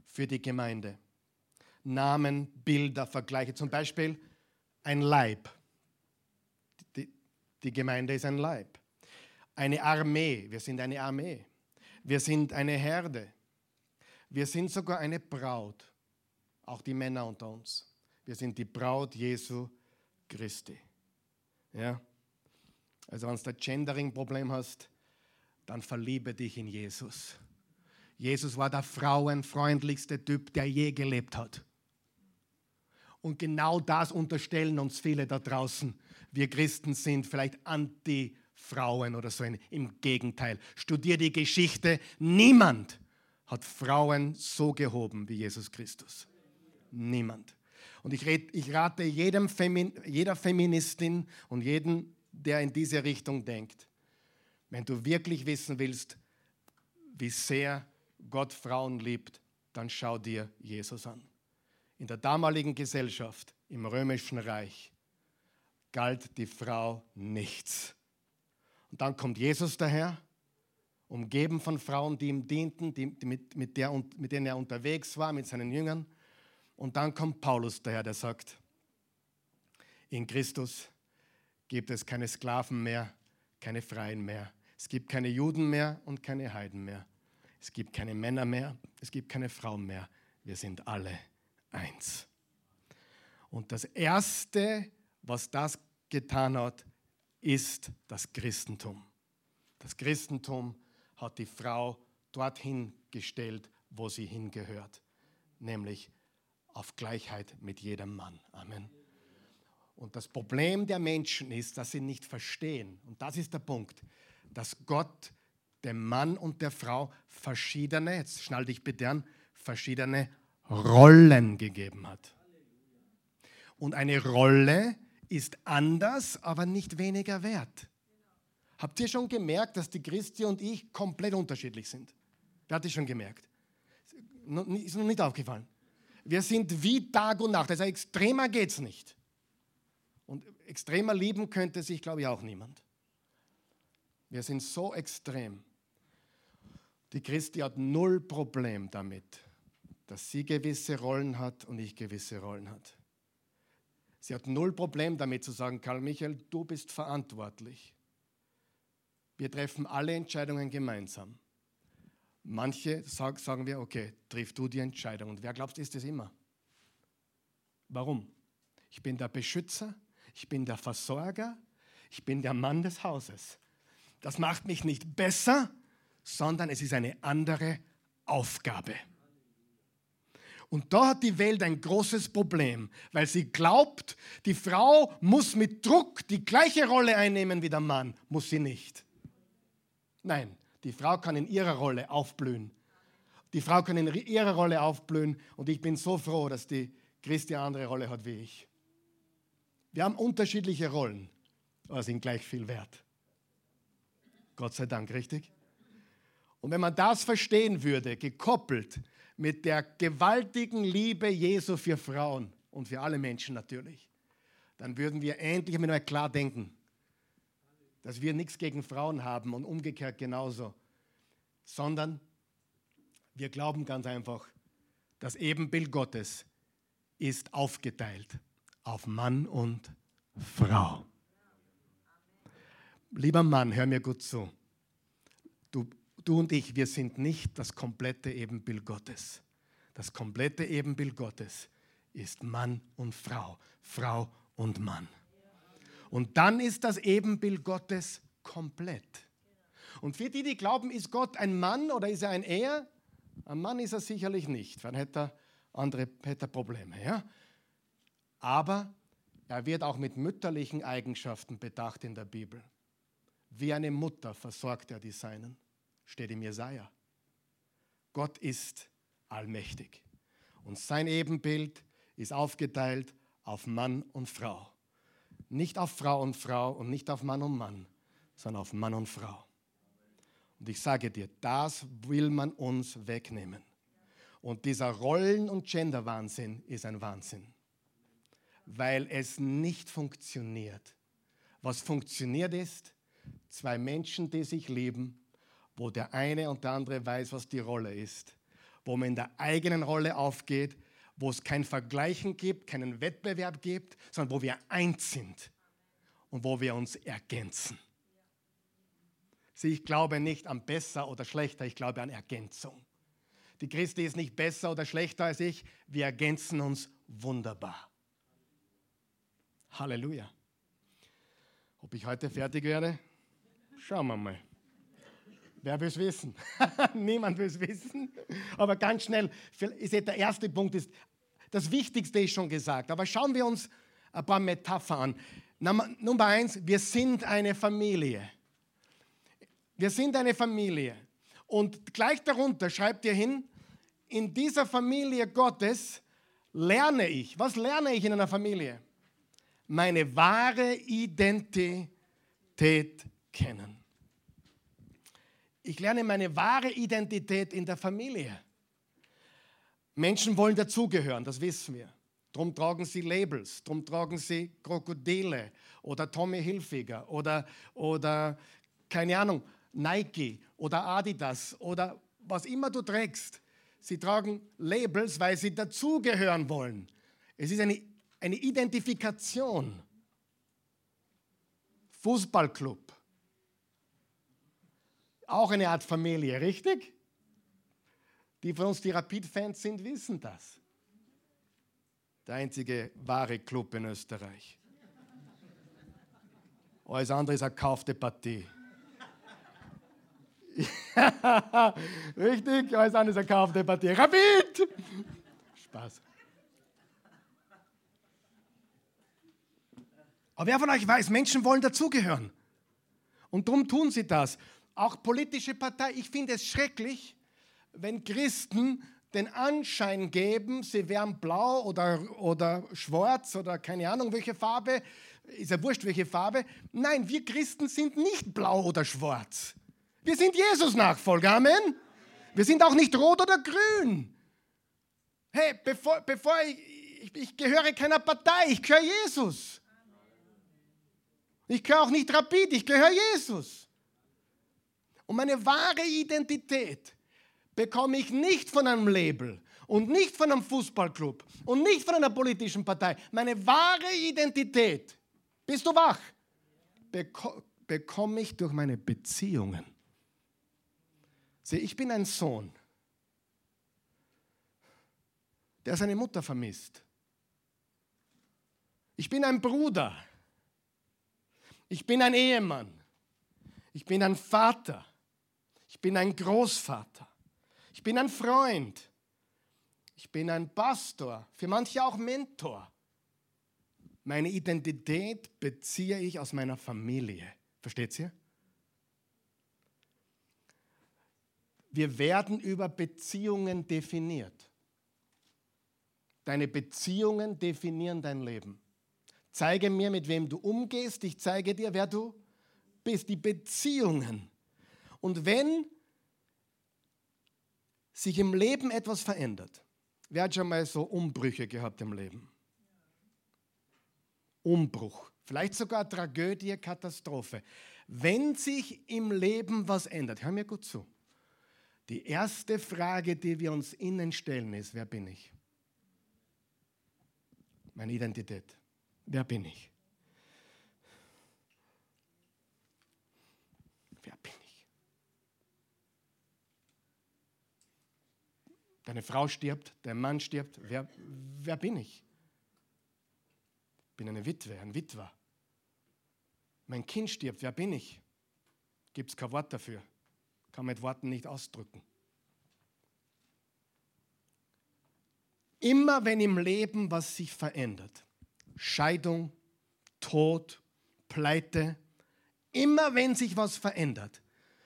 für die Gemeinde. Namen, Bilder, Vergleiche. Zum Beispiel ein Leib. Die, die Gemeinde ist ein Leib. Eine Armee. Wir sind eine Armee. Wir sind eine Herde. Wir sind sogar eine Braut. Auch die Männer unter uns. Wir sind die Braut Jesu Christi. Ja? Also wenn du ein Gendering-Problem hast, dann verliebe dich in Jesus. Jesus war der frauenfreundlichste Typ, der je gelebt hat. Und genau das unterstellen uns viele da draußen. Wir Christen sind vielleicht Anti-Frauen oder so. Im Gegenteil. Studier die Geschichte. Niemand hat Frauen so gehoben wie Jesus Christus. Niemand. Und ich, red, ich rate jedem Femin, jeder Feministin und jedem, der in diese Richtung denkt, wenn du wirklich wissen willst, wie sehr Gott Frauen liebt, dann schau dir Jesus an. In der damaligen Gesellschaft im römischen Reich galt die Frau nichts. Und dann kommt Jesus daher, umgeben von Frauen, die ihm dienten, die, mit, mit, der, mit denen er unterwegs war, mit seinen Jüngern. Und dann kommt Paulus daher, der sagt, in Christus gibt es keine Sklaven mehr, keine Freien mehr. Es gibt keine Juden mehr und keine Heiden mehr. Es gibt keine Männer mehr, es gibt keine Frauen mehr. Wir sind alle eins. Und das Erste, was das getan hat, ist das Christentum. Das Christentum hat die Frau dorthin gestellt, wo sie hingehört, nämlich auf Gleichheit mit jedem Mann. Amen. Und das Problem der Menschen ist, dass sie nicht verstehen, und das ist der Punkt, dass Gott dem Mann und der Frau verschiedene, jetzt schnall dich bitte an, verschiedene Rollen gegeben hat. Und eine Rolle ist anders, aber nicht weniger wert. Habt ihr schon gemerkt, dass die Christi und ich komplett unterschiedlich sind? Wer hat das schon gemerkt? Ist noch nicht aufgefallen. Wir sind wie Tag und Nacht. Also extremer geht es nicht. Und extremer lieben könnte sich, glaube ich, auch niemand. Wir sind so extrem. Die Christi hat null Problem damit, dass sie gewisse Rollen hat und ich gewisse Rollen hat. Sie hat null Problem damit zu sagen, Karl Michael, du bist verantwortlich. Wir treffen alle Entscheidungen gemeinsam. Manche sagen wir, okay, triff du die Entscheidung. Und wer glaubt, ist es immer? Warum? Ich bin der Beschützer, ich bin der Versorger, ich bin der Mann des Hauses. Das macht mich nicht besser, sondern es ist eine andere Aufgabe. Und da hat die Welt ein großes Problem, weil sie glaubt, die Frau muss mit Druck die gleiche Rolle einnehmen wie der Mann. Muss sie nicht. Nein, die Frau kann in ihrer Rolle aufblühen. Die Frau kann in ihrer Rolle aufblühen und ich bin so froh, dass die Christi eine andere Rolle hat wie ich. Wir haben unterschiedliche Rollen, aber sind gleich viel wert. Gott sei Dank, richtig? Und wenn man das verstehen würde, gekoppelt mit der gewaltigen Liebe Jesu für Frauen und für alle Menschen natürlich, dann würden wir endlich einmal klar denken, dass wir nichts gegen Frauen haben und umgekehrt genauso, sondern wir glauben ganz einfach, das Ebenbild Gottes ist aufgeteilt auf Mann und Frau. Lieber Mann, hör mir gut zu. Du, du und ich, wir sind nicht das komplette Ebenbild Gottes. Das komplette Ebenbild Gottes ist Mann und Frau, Frau und Mann. Und dann ist das Ebenbild Gottes komplett. Und für die, die glauben, ist Gott ein Mann oder ist er ein Er? Ein Mann ist er sicherlich nicht, dann hätte er andere hätte er Probleme. Ja? Aber er wird auch mit mütterlichen Eigenschaften bedacht in der Bibel. Wie eine Mutter versorgt er die Seinen, steht im Jesaja. Gott ist allmächtig und sein Ebenbild ist aufgeteilt auf Mann und Frau. Nicht auf Frau und Frau und nicht auf Mann und Mann, sondern auf Mann und Frau. Und ich sage dir, das will man uns wegnehmen. Und dieser Rollen- und Gender-Wahnsinn ist ein Wahnsinn, weil es nicht funktioniert. Was funktioniert ist, zwei Menschen, die sich lieben, wo der eine und der andere weiß, was die Rolle ist, wo man in der eigenen Rolle aufgeht, wo es kein Vergleichen gibt, keinen Wettbewerb gibt, sondern wo wir eins sind und wo wir uns ergänzen. Sieh, ich glaube nicht an besser oder schlechter, ich glaube an Ergänzung. Die Christi ist nicht besser oder schlechter als ich, wir ergänzen uns wunderbar. Halleluja. Ob ich heute fertig werde? Schauen wir mal. Wer will es wissen? Niemand will es wissen. Aber ganz schnell, der erste Punkt ist, das Wichtigste ist schon gesagt. Aber schauen wir uns ein paar Metaphern an. Nummer eins, wir sind eine Familie. Wir sind eine Familie. Und gleich darunter schreibt ihr hin, in dieser Familie Gottes lerne ich. Was lerne ich in einer Familie? Meine wahre Identität kennen. Ich lerne meine wahre Identität in der Familie. Menschen wollen dazugehören, das wissen wir. Darum tragen sie Labels, darum tragen sie Krokodile oder Tommy Hilfiger oder, oder keine Ahnung, Nike oder Adidas oder was immer du trägst. Sie tragen Labels, weil sie dazugehören wollen. Es ist eine, eine Identifikation. Fußballclub. Auch eine Art Familie, richtig? Die von uns, die Rapid-Fans sind, wissen das. Der einzige wahre Club in Österreich. Alles andere ist eine kaufte Partie. Richtig, alles andere ist eine kaufte Partie. Rapid! Spaß. Aber wer von euch weiß, Menschen wollen dazugehören. Und darum tun sie das. Auch politische Partei. Ich finde es schrecklich, wenn Christen den Anschein geben, sie wären blau oder, oder schwarz oder keine Ahnung welche Farbe, ist ja wurscht welche Farbe. Nein, wir Christen sind nicht blau oder schwarz. Wir sind Jesus-Nachfolger, Amen. Wir sind auch nicht rot oder grün. Hey, bevor, bevor ich, ich, ich gehöre keiner Partei, ich gehöre Jesus. Ich gehöre auch nicht Rapid, ich gehöre Jesus. Und meine wahre Identität bekomme ich nicht von einem Label und nicht von einem Fußballclub und nicht von einer politischen Partei. Meine wahre Identität, bist du wach, beko bekomme ich durch meine Beziehungen. Sieh, ich bin ein Sohn, der seine Mutter vermisst. Ich bin ein Bruder. Ich bin ein Ehemann. Ich bin ein Vater. Ich bin ein Großvater. Ich bin ein Freund. Ich bin ein Pastor, für manche auch Mentor. Meine Identität beziehe ich aus meiner Familie. Versteht ihr? Wir werden über Beziehungen definiert. Deine Beziehungen definieren dein Leben. Zeige mir, mit wem du umgehst. Ich zeige dir, wer du bist. Die Beziehungen. Und wenn sich im Leben etwas verändert, wer hat schon mal so Umbrüche gehabt im Leben? Umbruch, vielleicht sogar Tragödie, Katastrophe. Wenn sich im Leben was ändert, hör mir gut zu. Die erste Frage, die wir uns innen stellen, ist, wer bin ich? Meine Identität. Wer bin ich? Wer bin ich? Deine Frau stirbt, dein Mann stirbt. Wer, wer bin ich? Ich bin eine Witwe, ein Witwer. Mein Kind stirbt, wer bin ich? Gibt es kein Wort dafür. Kann man mit Worten nicht ausdrücken. Immer wenn im Leben was sich verändert, Scheidung, Tod, Pleite, immer wenn sich was verändert,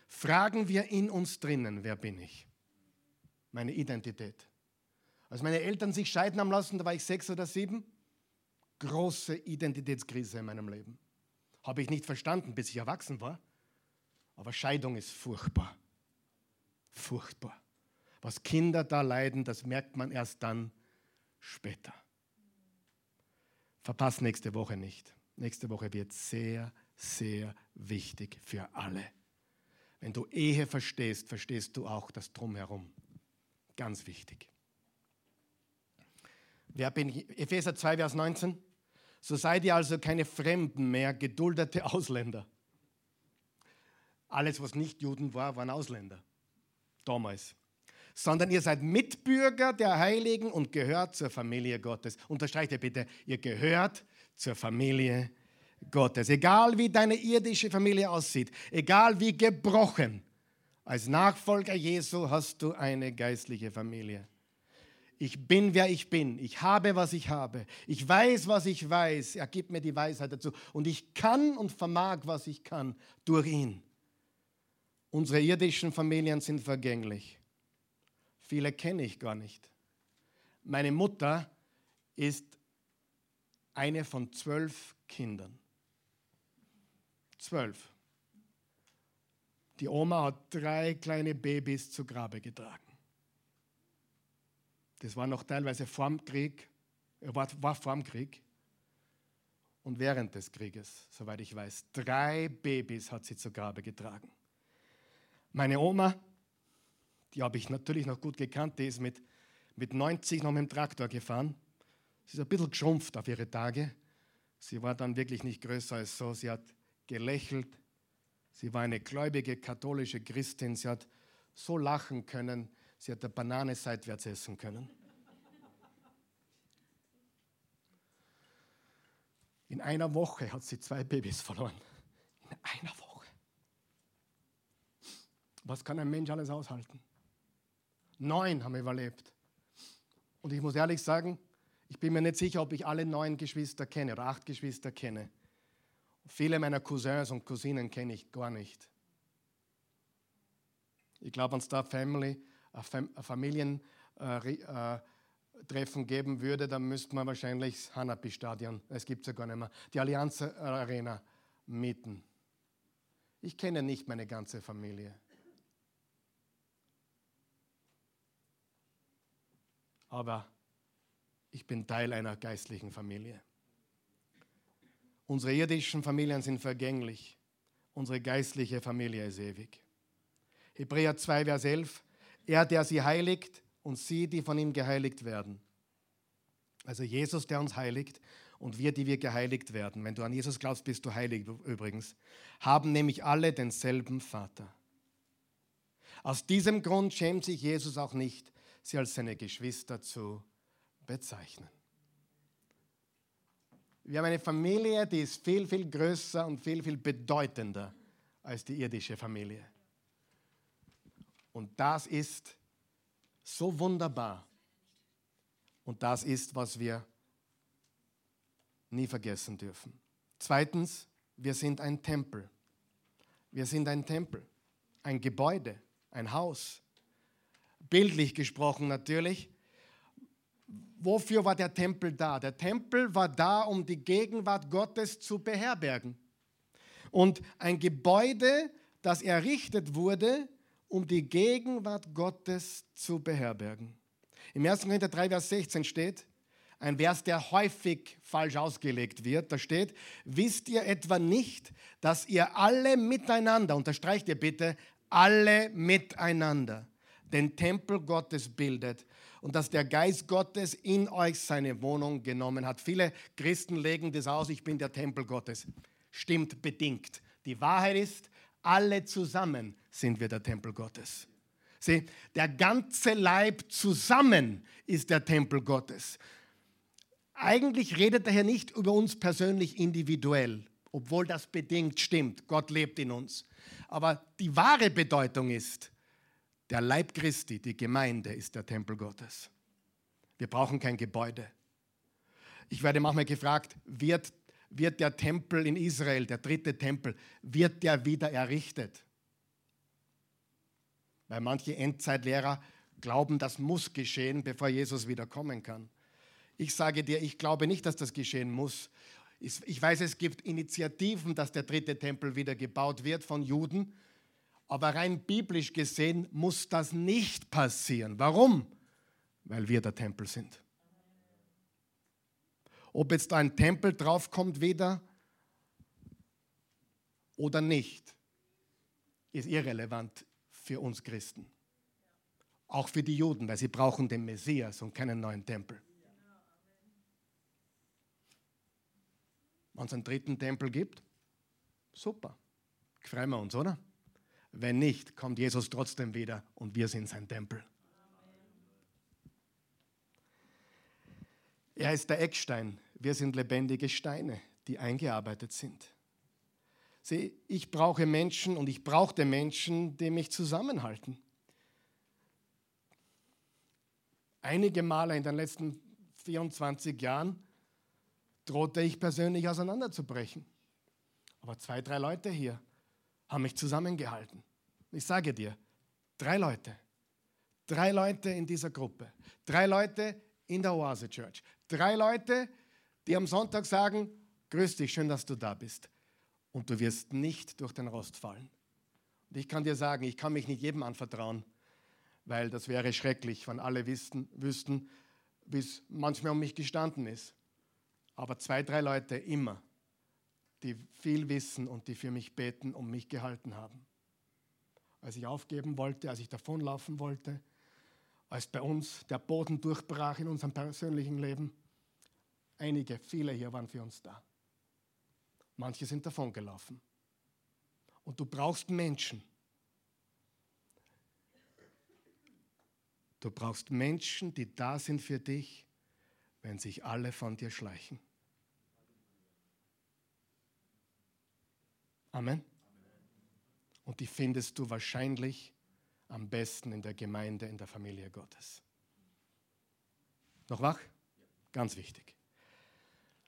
fragen wir in uns drinnen, wer bin ich? Meine Identität. Als meine Eltern sich scheiden haben lassen, da war ich sechs oder sieben, große Identitätskrise in meinem Leben. Habe ich nicht verstanden, bis ich erwachsen war. Aber Scheidung ist furchtbar. Furchtbar. Was Kinder da leiden, das merkt man erst dann später. Verpass nächste Woche nicht. Nächste Woche wird sehr, sehr wichtig für alle. Wenn du Ehe verstehst, verstehst du auch das Drumherum. Ganz wichtig. Wer bin ich? Epheser 2, Vers 19. So seid ihr also keine Fremden mehr, geduldete Ausländer. Alles, was nicht Juden war, waren Ausländer. Damals sondern ihr seid Mitbürger der Heiligen und gehört zur Familie Gottes. Unterstreicht ihr bitte, ihr gehört zur Familie Gottes. Egal wie deine irdische Familie aussieht, egal wie gebrochen, als Nachfolger Jesu hast du eine geistliche Familie. Ich bin, wer ich bin. Ich habe, was ich habe. Ich weiß, was ich weiß. Er gibt mir die Weisheit dazu. Und ich kann und vermag, was ich kann, durch ihn. Unsere irdischen Familien sind vergänglich. Viele kenne ich gar nicht. Meine Mutter ist eine von zwölf Kindern. Zwölf. Die Oma hat drei kleine Babys zu Grabe getragen. Das war noch teilweise vor dem Krieg, war, war vor dem Krieg und während des Krieges, soweit ich weiß. Drei Babys hat sie zu Grabe getragen. Meine Oma die habe ich natürlich noch gut gekannt, die ist mit, mit 90 noch mit dem Traktor gefahren. Sie ist ein bisschen geschrumpft auf ihre Tage. Sie war dann wirklich nicht größer als so. Sie hat gelächelt. Sie war eine gläubige katholische Christin. Sie hat so lachen können. Sie hat eine Banane seitwärts essen können. In einer Woche hat sie zwei Babys verloren. In einer Woche. Was kann ein Mensch alles aushalten? Neun haben überlebt. Und ich muss ehrlich sagen, ich bin mir nicht sicher, ob ich alle neun Geschwister kenne oder acht Geschwister kenne. Viele meiner Cousins und Cousinen kenne ich gar nicht. Ich glaube, wenn es da Family, Familientreffen geben würde, dann müsste man wahrscheinlich das Hanapi-Stadion, es gibt es ja gar nicht mehr, die Allianz Arena mieten. Ich kenne nicht meine ganze Familie. aber ich bin Teil einer geistlichen Familie. Unsere irdischen Familien sind vergänglich. Unsere geistliche Familie ist ewig. Hebräer 2, Vers 11. Er, der sie heiligt und sie, die von ihm geheiligt werden. Also Jesus, der uns heiligt und wir, die wir geheiligt werden. Wenn du an Jesus glaubst, bist du heilig übrigens. Haben nämlich alle denselben Vater. Aus diesem Grund schämt sich Jesus auch nicht, sie als seine Geschwister zu bezeichnen. Wir haben eine Familie, die ist viel, viel größer und viel, viel bedeutender als die irdische Familie. Und das ist so wunderbar. Und das ist, was wir nie vergessen dürfen. Zweitens, wir sind ein Tempel. Wir sind ein Tempel, ein Gebäude, ein Haus. Bildlich gesprochen natürlich, wofür war der Tempel da? Der Tempel war da, um die Gegenwart Gottes zu beherbergen. Und ein Gebäude, das errichtet wurde, um die Gegenwart Gottes zu beherbergen. Im 1. Korinther 3, Vers 16 steht, ein Vers, der häufig falsch ausgelegt wird. Da steht, wisst ihr etwa nicht, dass ihr alle miteinander, unterstreicht ihr bitte, alle miteinander den Tempel Gottes bildet und dass der Geist Gottes in euch seine Wohnung genommen hat. Viele Christen legen das aus, ich bin der Tempel Gottes. Stimmt bedingt. Die Wahrheit ist, alle zusammen sind wir der Tempel Gottes. Sieh, der ganze Leib zusammen ist der Tempel Gottes. Eigentlich redet er hier nicht über uns persönlich individuell, obwohl das bedingt stimmt. Gott lebt in uns. Aber die wahre Bedeutung ist, der Leib Christi, die Gemeinde, ist der Tempel Gottes. Wir brauchen kein Gebäude. Ich werde manchmal gefragt, wird, wird der Tempel in Israel, der dritte Tempel, wird der wieder errichtet? Weil manche Endzeitlehrer glauben, das muss geschehen, bevor Jesus wieder kommen kann. Ich sage dir, ich glaube nicht, dass das geschehen muss. Ich weiß, es gibt Initiativen, dass der dritte Tempel wieder gebaut wird von Juden. Aber rein biblisch gesehen muss das nicht passieren. Warum? Weil wir der Tempel sind. Ob jetzt da ein Tempel draufkommt wieder oder nicht, ist irrelevant für uns Christen. Auch für die Juden, weil sie brauchen den Messias und keinen neuen Tempel. Wenn es einen dritten Tempel gibt, super. Freuen wir uns, oder? Wenn nicht, kommt Jesus trotzdem wieder und wir sind sein Tempel. Er ist der Eckstein. Wir sind lebendige Steine, die eingearbeitet sind. Sieh, ich brauche Menschen und ich brauchte Menschen, die mich zusammenhalten. Einige Male in den letzten 24 Jahren drohte ich persönlich auseinanderzubrechen. Aber zwei, drei Leute hier haben mich zusammengehalten. Ich sage dir, drei Leute, drei Leute in dieser Gruppe, drei Leute in der Oase Church, drei Leute, die am Sonntag sagen, grüß dich, schön, dass du da bist. Und du wirst nicht durch den Rost fallen. Und ich kann dir sagen, ich kann mich nicht jedem anvertrauen, weil das wäre schrecklich, wenn alle wüssten, wüssten wie es manchmal um mich gestanden ist. Aber zwei, drei Leute immer die viel wissen und die für mich beten und mich gehalten haben. Als ich aufgeben wollte, als ich davonlaufen wollte, als bei uns der Boden durchbrach in unserem persönlichen Leben, einige, viele hier waren für uns da. Manche sind davongelaufen. Und du brauchst Menschen. Du brauchst Menschen, die da sind für dich, wenn sich alle von dir schleichen. Amen. Und die findest du wahrscheinlich am besten in der Gemeinde, in der Familie Gottes. Noch wach? Ganz wichtig.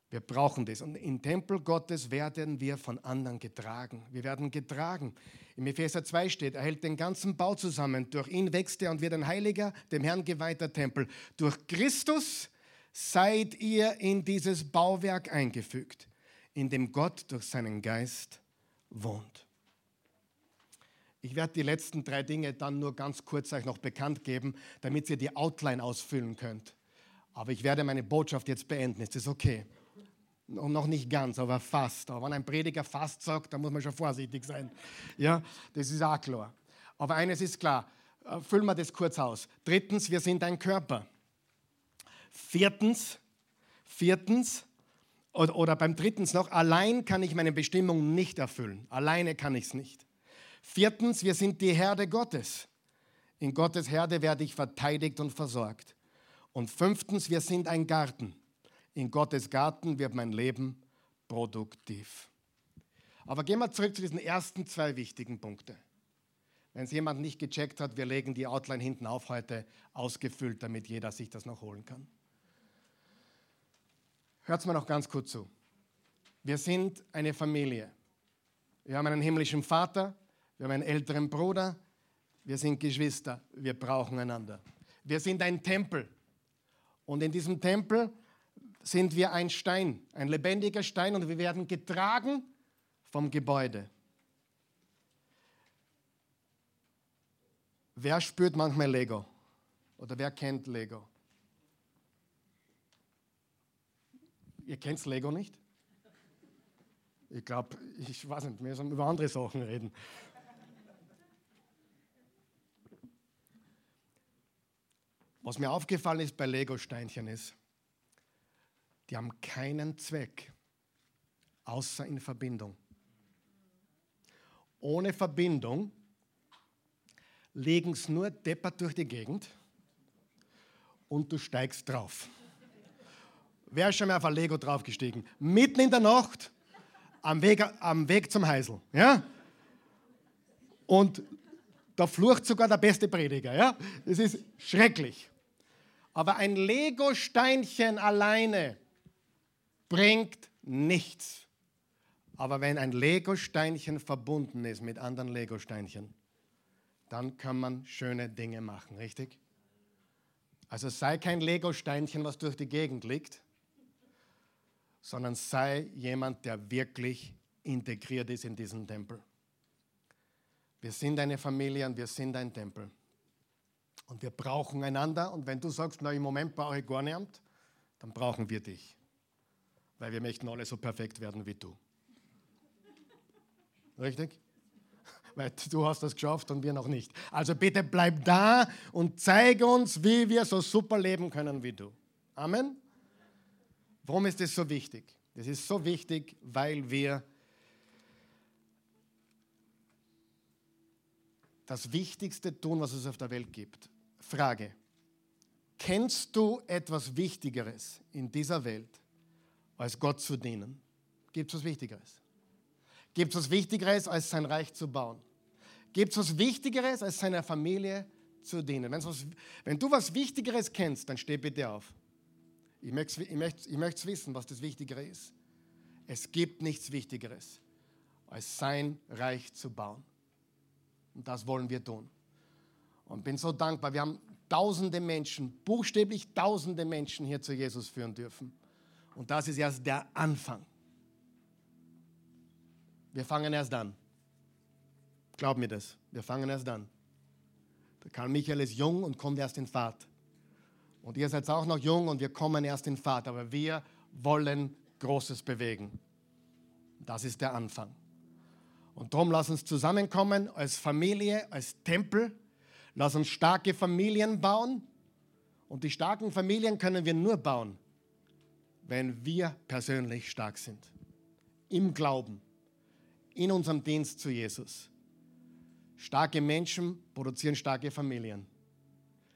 Wir brauchen das. Und im Tempel Gottes werden wir von anderen getragen. Wir werden getragen. Im Epheser 2 steht, er hält den ganzen Bau zusammen. Durch ihn wächst er und wird ein heiliger, dem Herrn geweihter Tempel. Durch Christus seid ihr in dieses Bauwerk eingefügt, in dem Gott durch seinen Geist wohnt. Ich werde die letzten drei Dinge dann nur ganz kurz euch noch bekannt geben, damit ihr die Outline ausfüllen könnt. Aber ich werde meine Botschaft jetzt beenden. Ist das okay? Noch nicht ganz, aber fast. Aber wenn ein Prediger fast sagt, dann muss man schon vorsichtig sein. Ja, das ist auch klar. Aber eines ist klar, äh, füllen wir das kurz aus. Drittens, wir sind ein Körper. Viertens, viertens, oder, oder beim drittens noch, allein kann ich meine Bestimmung nicht erfüllen. Alleine kann ich es nicht. Viertens, wir sind die Herde Gottes. In Gottes Herde werde ich verteidigt und versorgt. Und fünftens, wir sind ein Garten. In Gottes Garten wird mein Leben produktiv. Aber gehen wir zurück zu diesen ersten zwei wichtigen Punkten. Wenn es jemand nicht gecheckt hat, wir legen die Outline hinten auf heute ausgefüllt, damit jeder sich das noch holen kann. Hört es mir noch ganz kurz zu. Wir sind eine Familie. Wir haben einen himmlischen Vater, wir haben einen älteren Bruder, wir sind Geschwister, wir brauchen einander. Wir sind ein Tempel. Und in diesem Tempel sind wir ein Stein, ein lebendiger Stein und wir werden getragen vom Gebäude. Wer spürt manchmal Lego? Oder wer kennt Lego? Ihr kennt Lego nicht? Ich glaube, ich weiß nicht, wir müssen über andere Sachen reden. Was mir aufgefallen ist bei Lego-Steinchen ist, die haben keinen Zweck, außer in Verbindung. Ohne Verbindung legen es nur deppert durch die Gegend und du steigst drauf. Wer ist schon mal auf ein Lego draufgestiegen? Mitten in der Nacht am Weg, am Weg zum Heisel. Ja? Und da flucht sogar der beste Prediger. Ja? Das ist schrecklich. Aber ein Lego-Steinchen alleine bringt nichts. Aber wenn ein Lego-Steinchen verbunden ist mit anderen Lego-Steinchen, dann kann man schöne Dinge machen, richtig? Also sei kein Lego-Steinchen, was durch die Gegend liegt, sondern sei jemand, der wirklich integriert ist in diesen Tempel. Wir sind eine Familie und wir sind ein Tempel. Und wir brauchen einander. Und wenn du sagst, na, im Moment brauche ich gar niemand, dann brauchen wir dich. Weil wir möchten alle so perfekt werden wie du. Richtig? Weil du hast das geschafft und wir noch nicht. Also bitte bleib da und zeig uns, wie wir so super leben können wie du. Amen. Warum ist das so wichtig? Das ist so wichtig, weil wir das Wichtigste tun, was es auf der Welt gibt. Frage. Kennst du etwas Wichtigeres in dieser Welt, als Gott zu dienen? Gibt es was Wichtigeres? Gibt es was Wichtigeres, als sein Reich zu bauen? Gibt es was Wichtigeres, als seiner Familie zu dienen? Was, wenn du was Wichtigeres kennst, dann steh bitte auf. Ich möchte, ich, möchte, ich möchte wissen, was das Wichtigere ist. Es gibt nichts Wichtigeres, als sein Reich zu bauen. Und das wollen wir tun. Und bin so dankbar. Wir haben tausende Menschen, buchstäblich tausende Menschen hier zu Jesus führen dürfen. Und das ist erst der Anfang. Wir fangen erst an. Glaub mir das. Wir fangen erst an. Der Karl Michael ist jung und kommt erst in Fahrt. Und ihr seid auch noch jung und wir kommen erst in Fahrt. Aber wir wollen Großes bewegen. Das ist der Anfang. Und darum lass uns zusammenkommen als Familie, als Tempel Lass uns starke Familien bauen. Und die starken Familien können wir nur bauen, wenn wir persönlich stark sind. Im Glauben, in unserem Dienst zu Jesus. Starke Menschen produzieren starke Familien.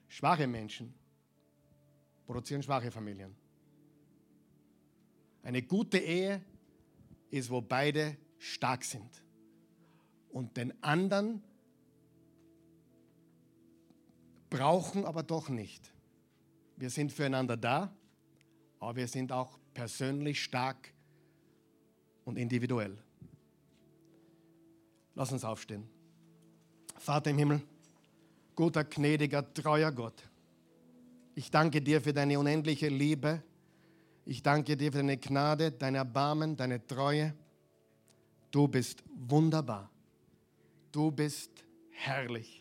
Schwache Menschen produzieren schwache Familien. Eine gute Ehe ist, wo beide stark sind und den anderen brauchen aber doch nicht. Wir sind füreinander da, aber wir sind auch persönlich stark und individuell. Lass uns aufstehen. Vater im Himmel, guter, gnädiger, treuer Gott, ich danke dir für deine unendliche Liebe. Ich danke dir für deine Gnade, dein Erbarmen, deine Treue. Du bist wunderbar. Du bist herrlich.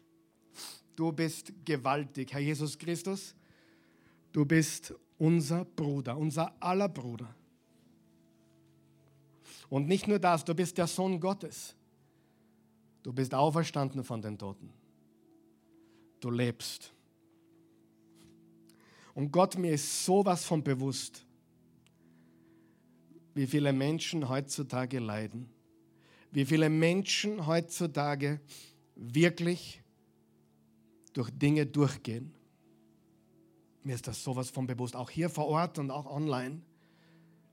Du bist gewaltig, Herr Jesus Christus. Du bist unser Bruder, unser aller Bruder. Und nicht nur das, du bist der Sohn Gottes. Du bist auferstanden von den Toten. Du lebst. Und Gott, mir ist sowas von bewusst, wie viele Menschen heutzutage leiden, wie viele Menschen heutzutage wirklich durch Dinge durchgehen. Mir ist das sowas von bewusst, auch hier vor Ort und auch online.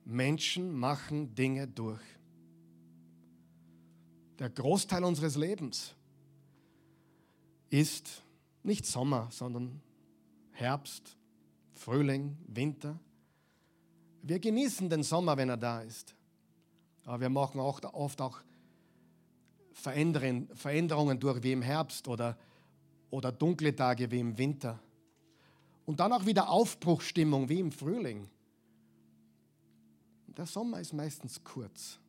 Menschen machen Dinge durch. Der Großteil unseres Lebens ist nicht Sommer, sondern Herbst, Frühling, Winter. Wir genießen den Sommer, wenn er da ist. Aber wir machen auch oft auch Veränderungen durch wie im Herbst oder, oder dunkle Tage wie im Winter. Und dann auch wieder Aufbruchstimmung wie im Frühling. Der Sommer ist meistens kurz.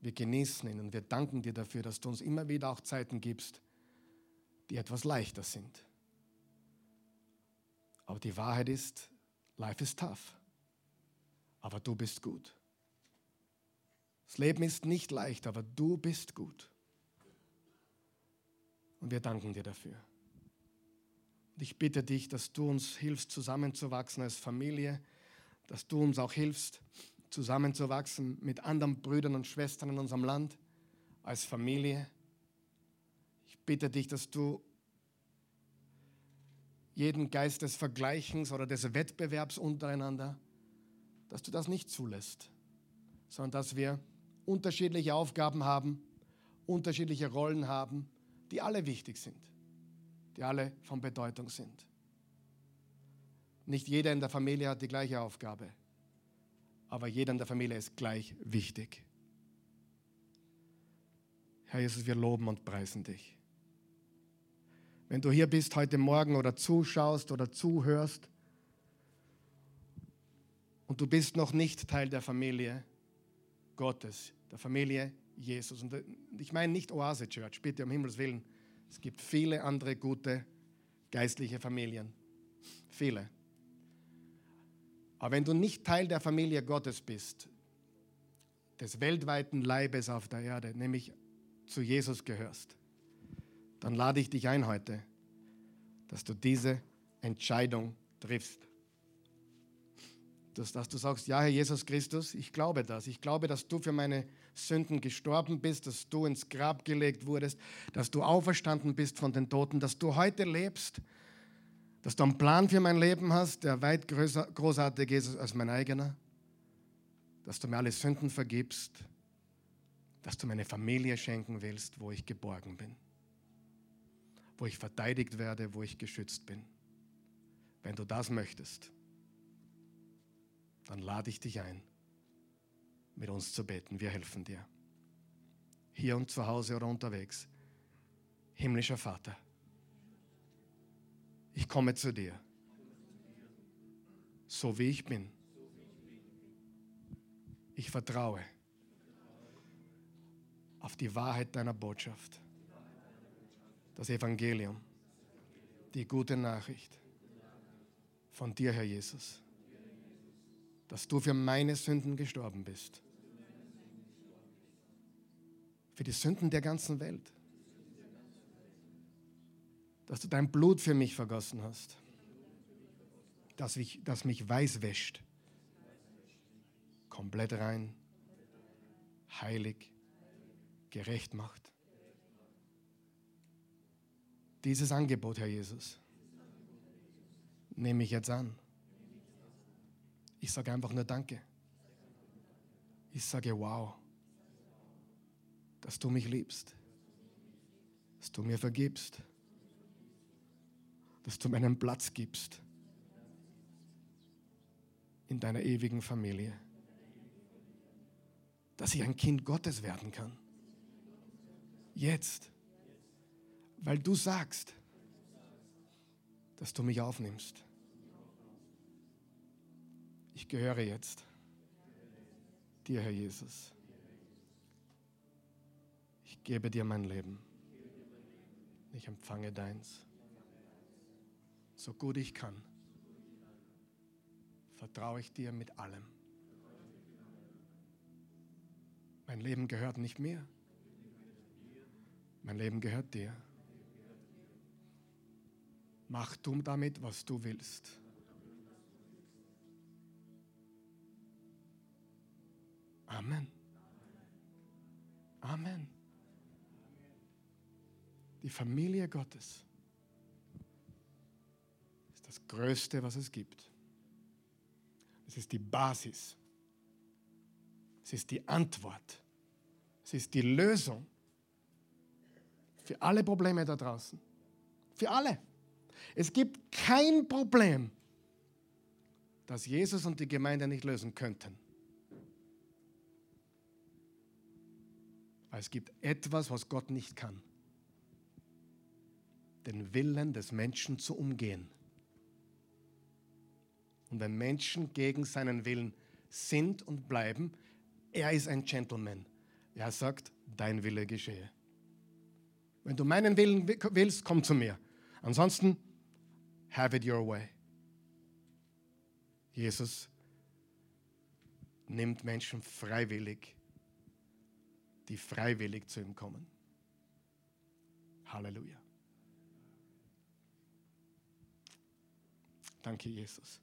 Wir genießen ihn und wir danken dir dafür, dass du uns immer wieder auch Zeiten gibst, die etwas leichter sind. Aber die Wahrheit ist, life is tough. Aber du bist gut. Das Leben ist nicht leicht, aber du bist gut. Und wir danken dir dafür. Und ich bitte dich, dass du uns hilfst, zusammenzuwachsen als Familie, dass du uns auch hilfst, zusammenzuwachsen mit anderen Brüdern und Schwestern in unserem Land, als Familie. Ich bitte dich, dass du jeden Geist des Vergleichens oder des Wettbewerbs untereinander, dass du das nicht zulässt, sondern dass wir unterschiedliche Aufgaben haben, unterschiedliche Rollen haben, die alle wichtig sind, die alle von Bedeutung sind. Nicht jeder in der Familie hat die gleiche Aufgabe, aber jeder in der Familie ist gleich wichtig. Herr Jesus, wir loben und preisen dich. Wenn du hier bist heute Morgen oder zuschaust oder zuhörst und du bist noch nicht Teil der Familie Gottes, der Familie Jesus. Und ich meine nicht Oase Church, bitte um Himmels Willen. Es gibt viele andere gute geistliche Familien. Viele. Aber wenn du nicht Teil der Familie Gottes bist, des weltweiten Leibes auf der Erde, nämlich zu Jesus gehörst, dann lade ich dich ein heute, dass du diese Entscheidung triffst dass, dass du sagst, ja, Herr Jesus Christus, ich glaube das. Ich glaube, dass du für meine Sünden gestorben bist, dass du ins Grab gelegt wurdest, dass du auferstanden bist von den Toten, dass du heute lebst, dass du einen Plan für mein Leben hast, der weit größer, großartig ist als mein eigener, dass du mir alle Sünden vergibst, dass du meine Familie schenken willst, wo ich geborgen bin, wo ich verteidigt werde, wo ich geschützt bin. Wenn du das möchtest, dann lade ich dich ein, mit uns zu beten. Wir helfen dir. Hier und zu Hause oder unterwegs. Himmlischer Vater, ich komme zu dir, so wie ich bin. Ich vertraue auf die Wahrheit deiner Botschaft, das Evangelium, die gute Nachricht von dir, Herr Jesus dass du für meine Sünden gestorben bist. Für die Sünden der ganzen Welt. Dass du dein Blut für mich vergossen hast. Dass, ich, dass mich weiß wäscht. Komplett rein, heilig, gerecht macht. Dieses Angebot, Herr Jesus, nehme ich jetzt an. Ich sage einfach nur Danke. Ich sage Wow, dass du mich liebst, dass du mir vergibst, dass du mir einen Platz gibst in deiner ewigen Familie, dass ich ein Kind Gottes werden kann. Jetzt, weil du sagst, dass du mich aufnimmst. Ich gehöre jetzt dir, Herr Jesus. Gebe dir mein Leben. Ich empfange deins. So gut ich kann, vertraue ich dir mit allem. Mein Leben gehört nicht mir. Mein Leben gehört dir. Mach du damit, was du willst. Amen. Amen. Die Familie Gottes ist das Größte, was es gibt. Es ist die Basis. Es ist die Antwort. Es ist die Lösung für alle Probleme da draußen. Für alle. Es gibt kein Problem, das Jesus und die Gemeinde nicht lösen könnten. Es gibt etwas, was Gott nicht kann. Den Willen des Menschen zu umgehen. Und wenn Menschen gegen seinen Willen sind und bleiben, er ist ein Gentleman. Er sagt, dein Wille geschehe. Wenn du meinen Willen willst, komm zu mir. Ansonsten, have it your way. Jesus nimmt Menschen freiwillig, die freiwillig zu ihm kommen. Halleluja. Danke, Jesus.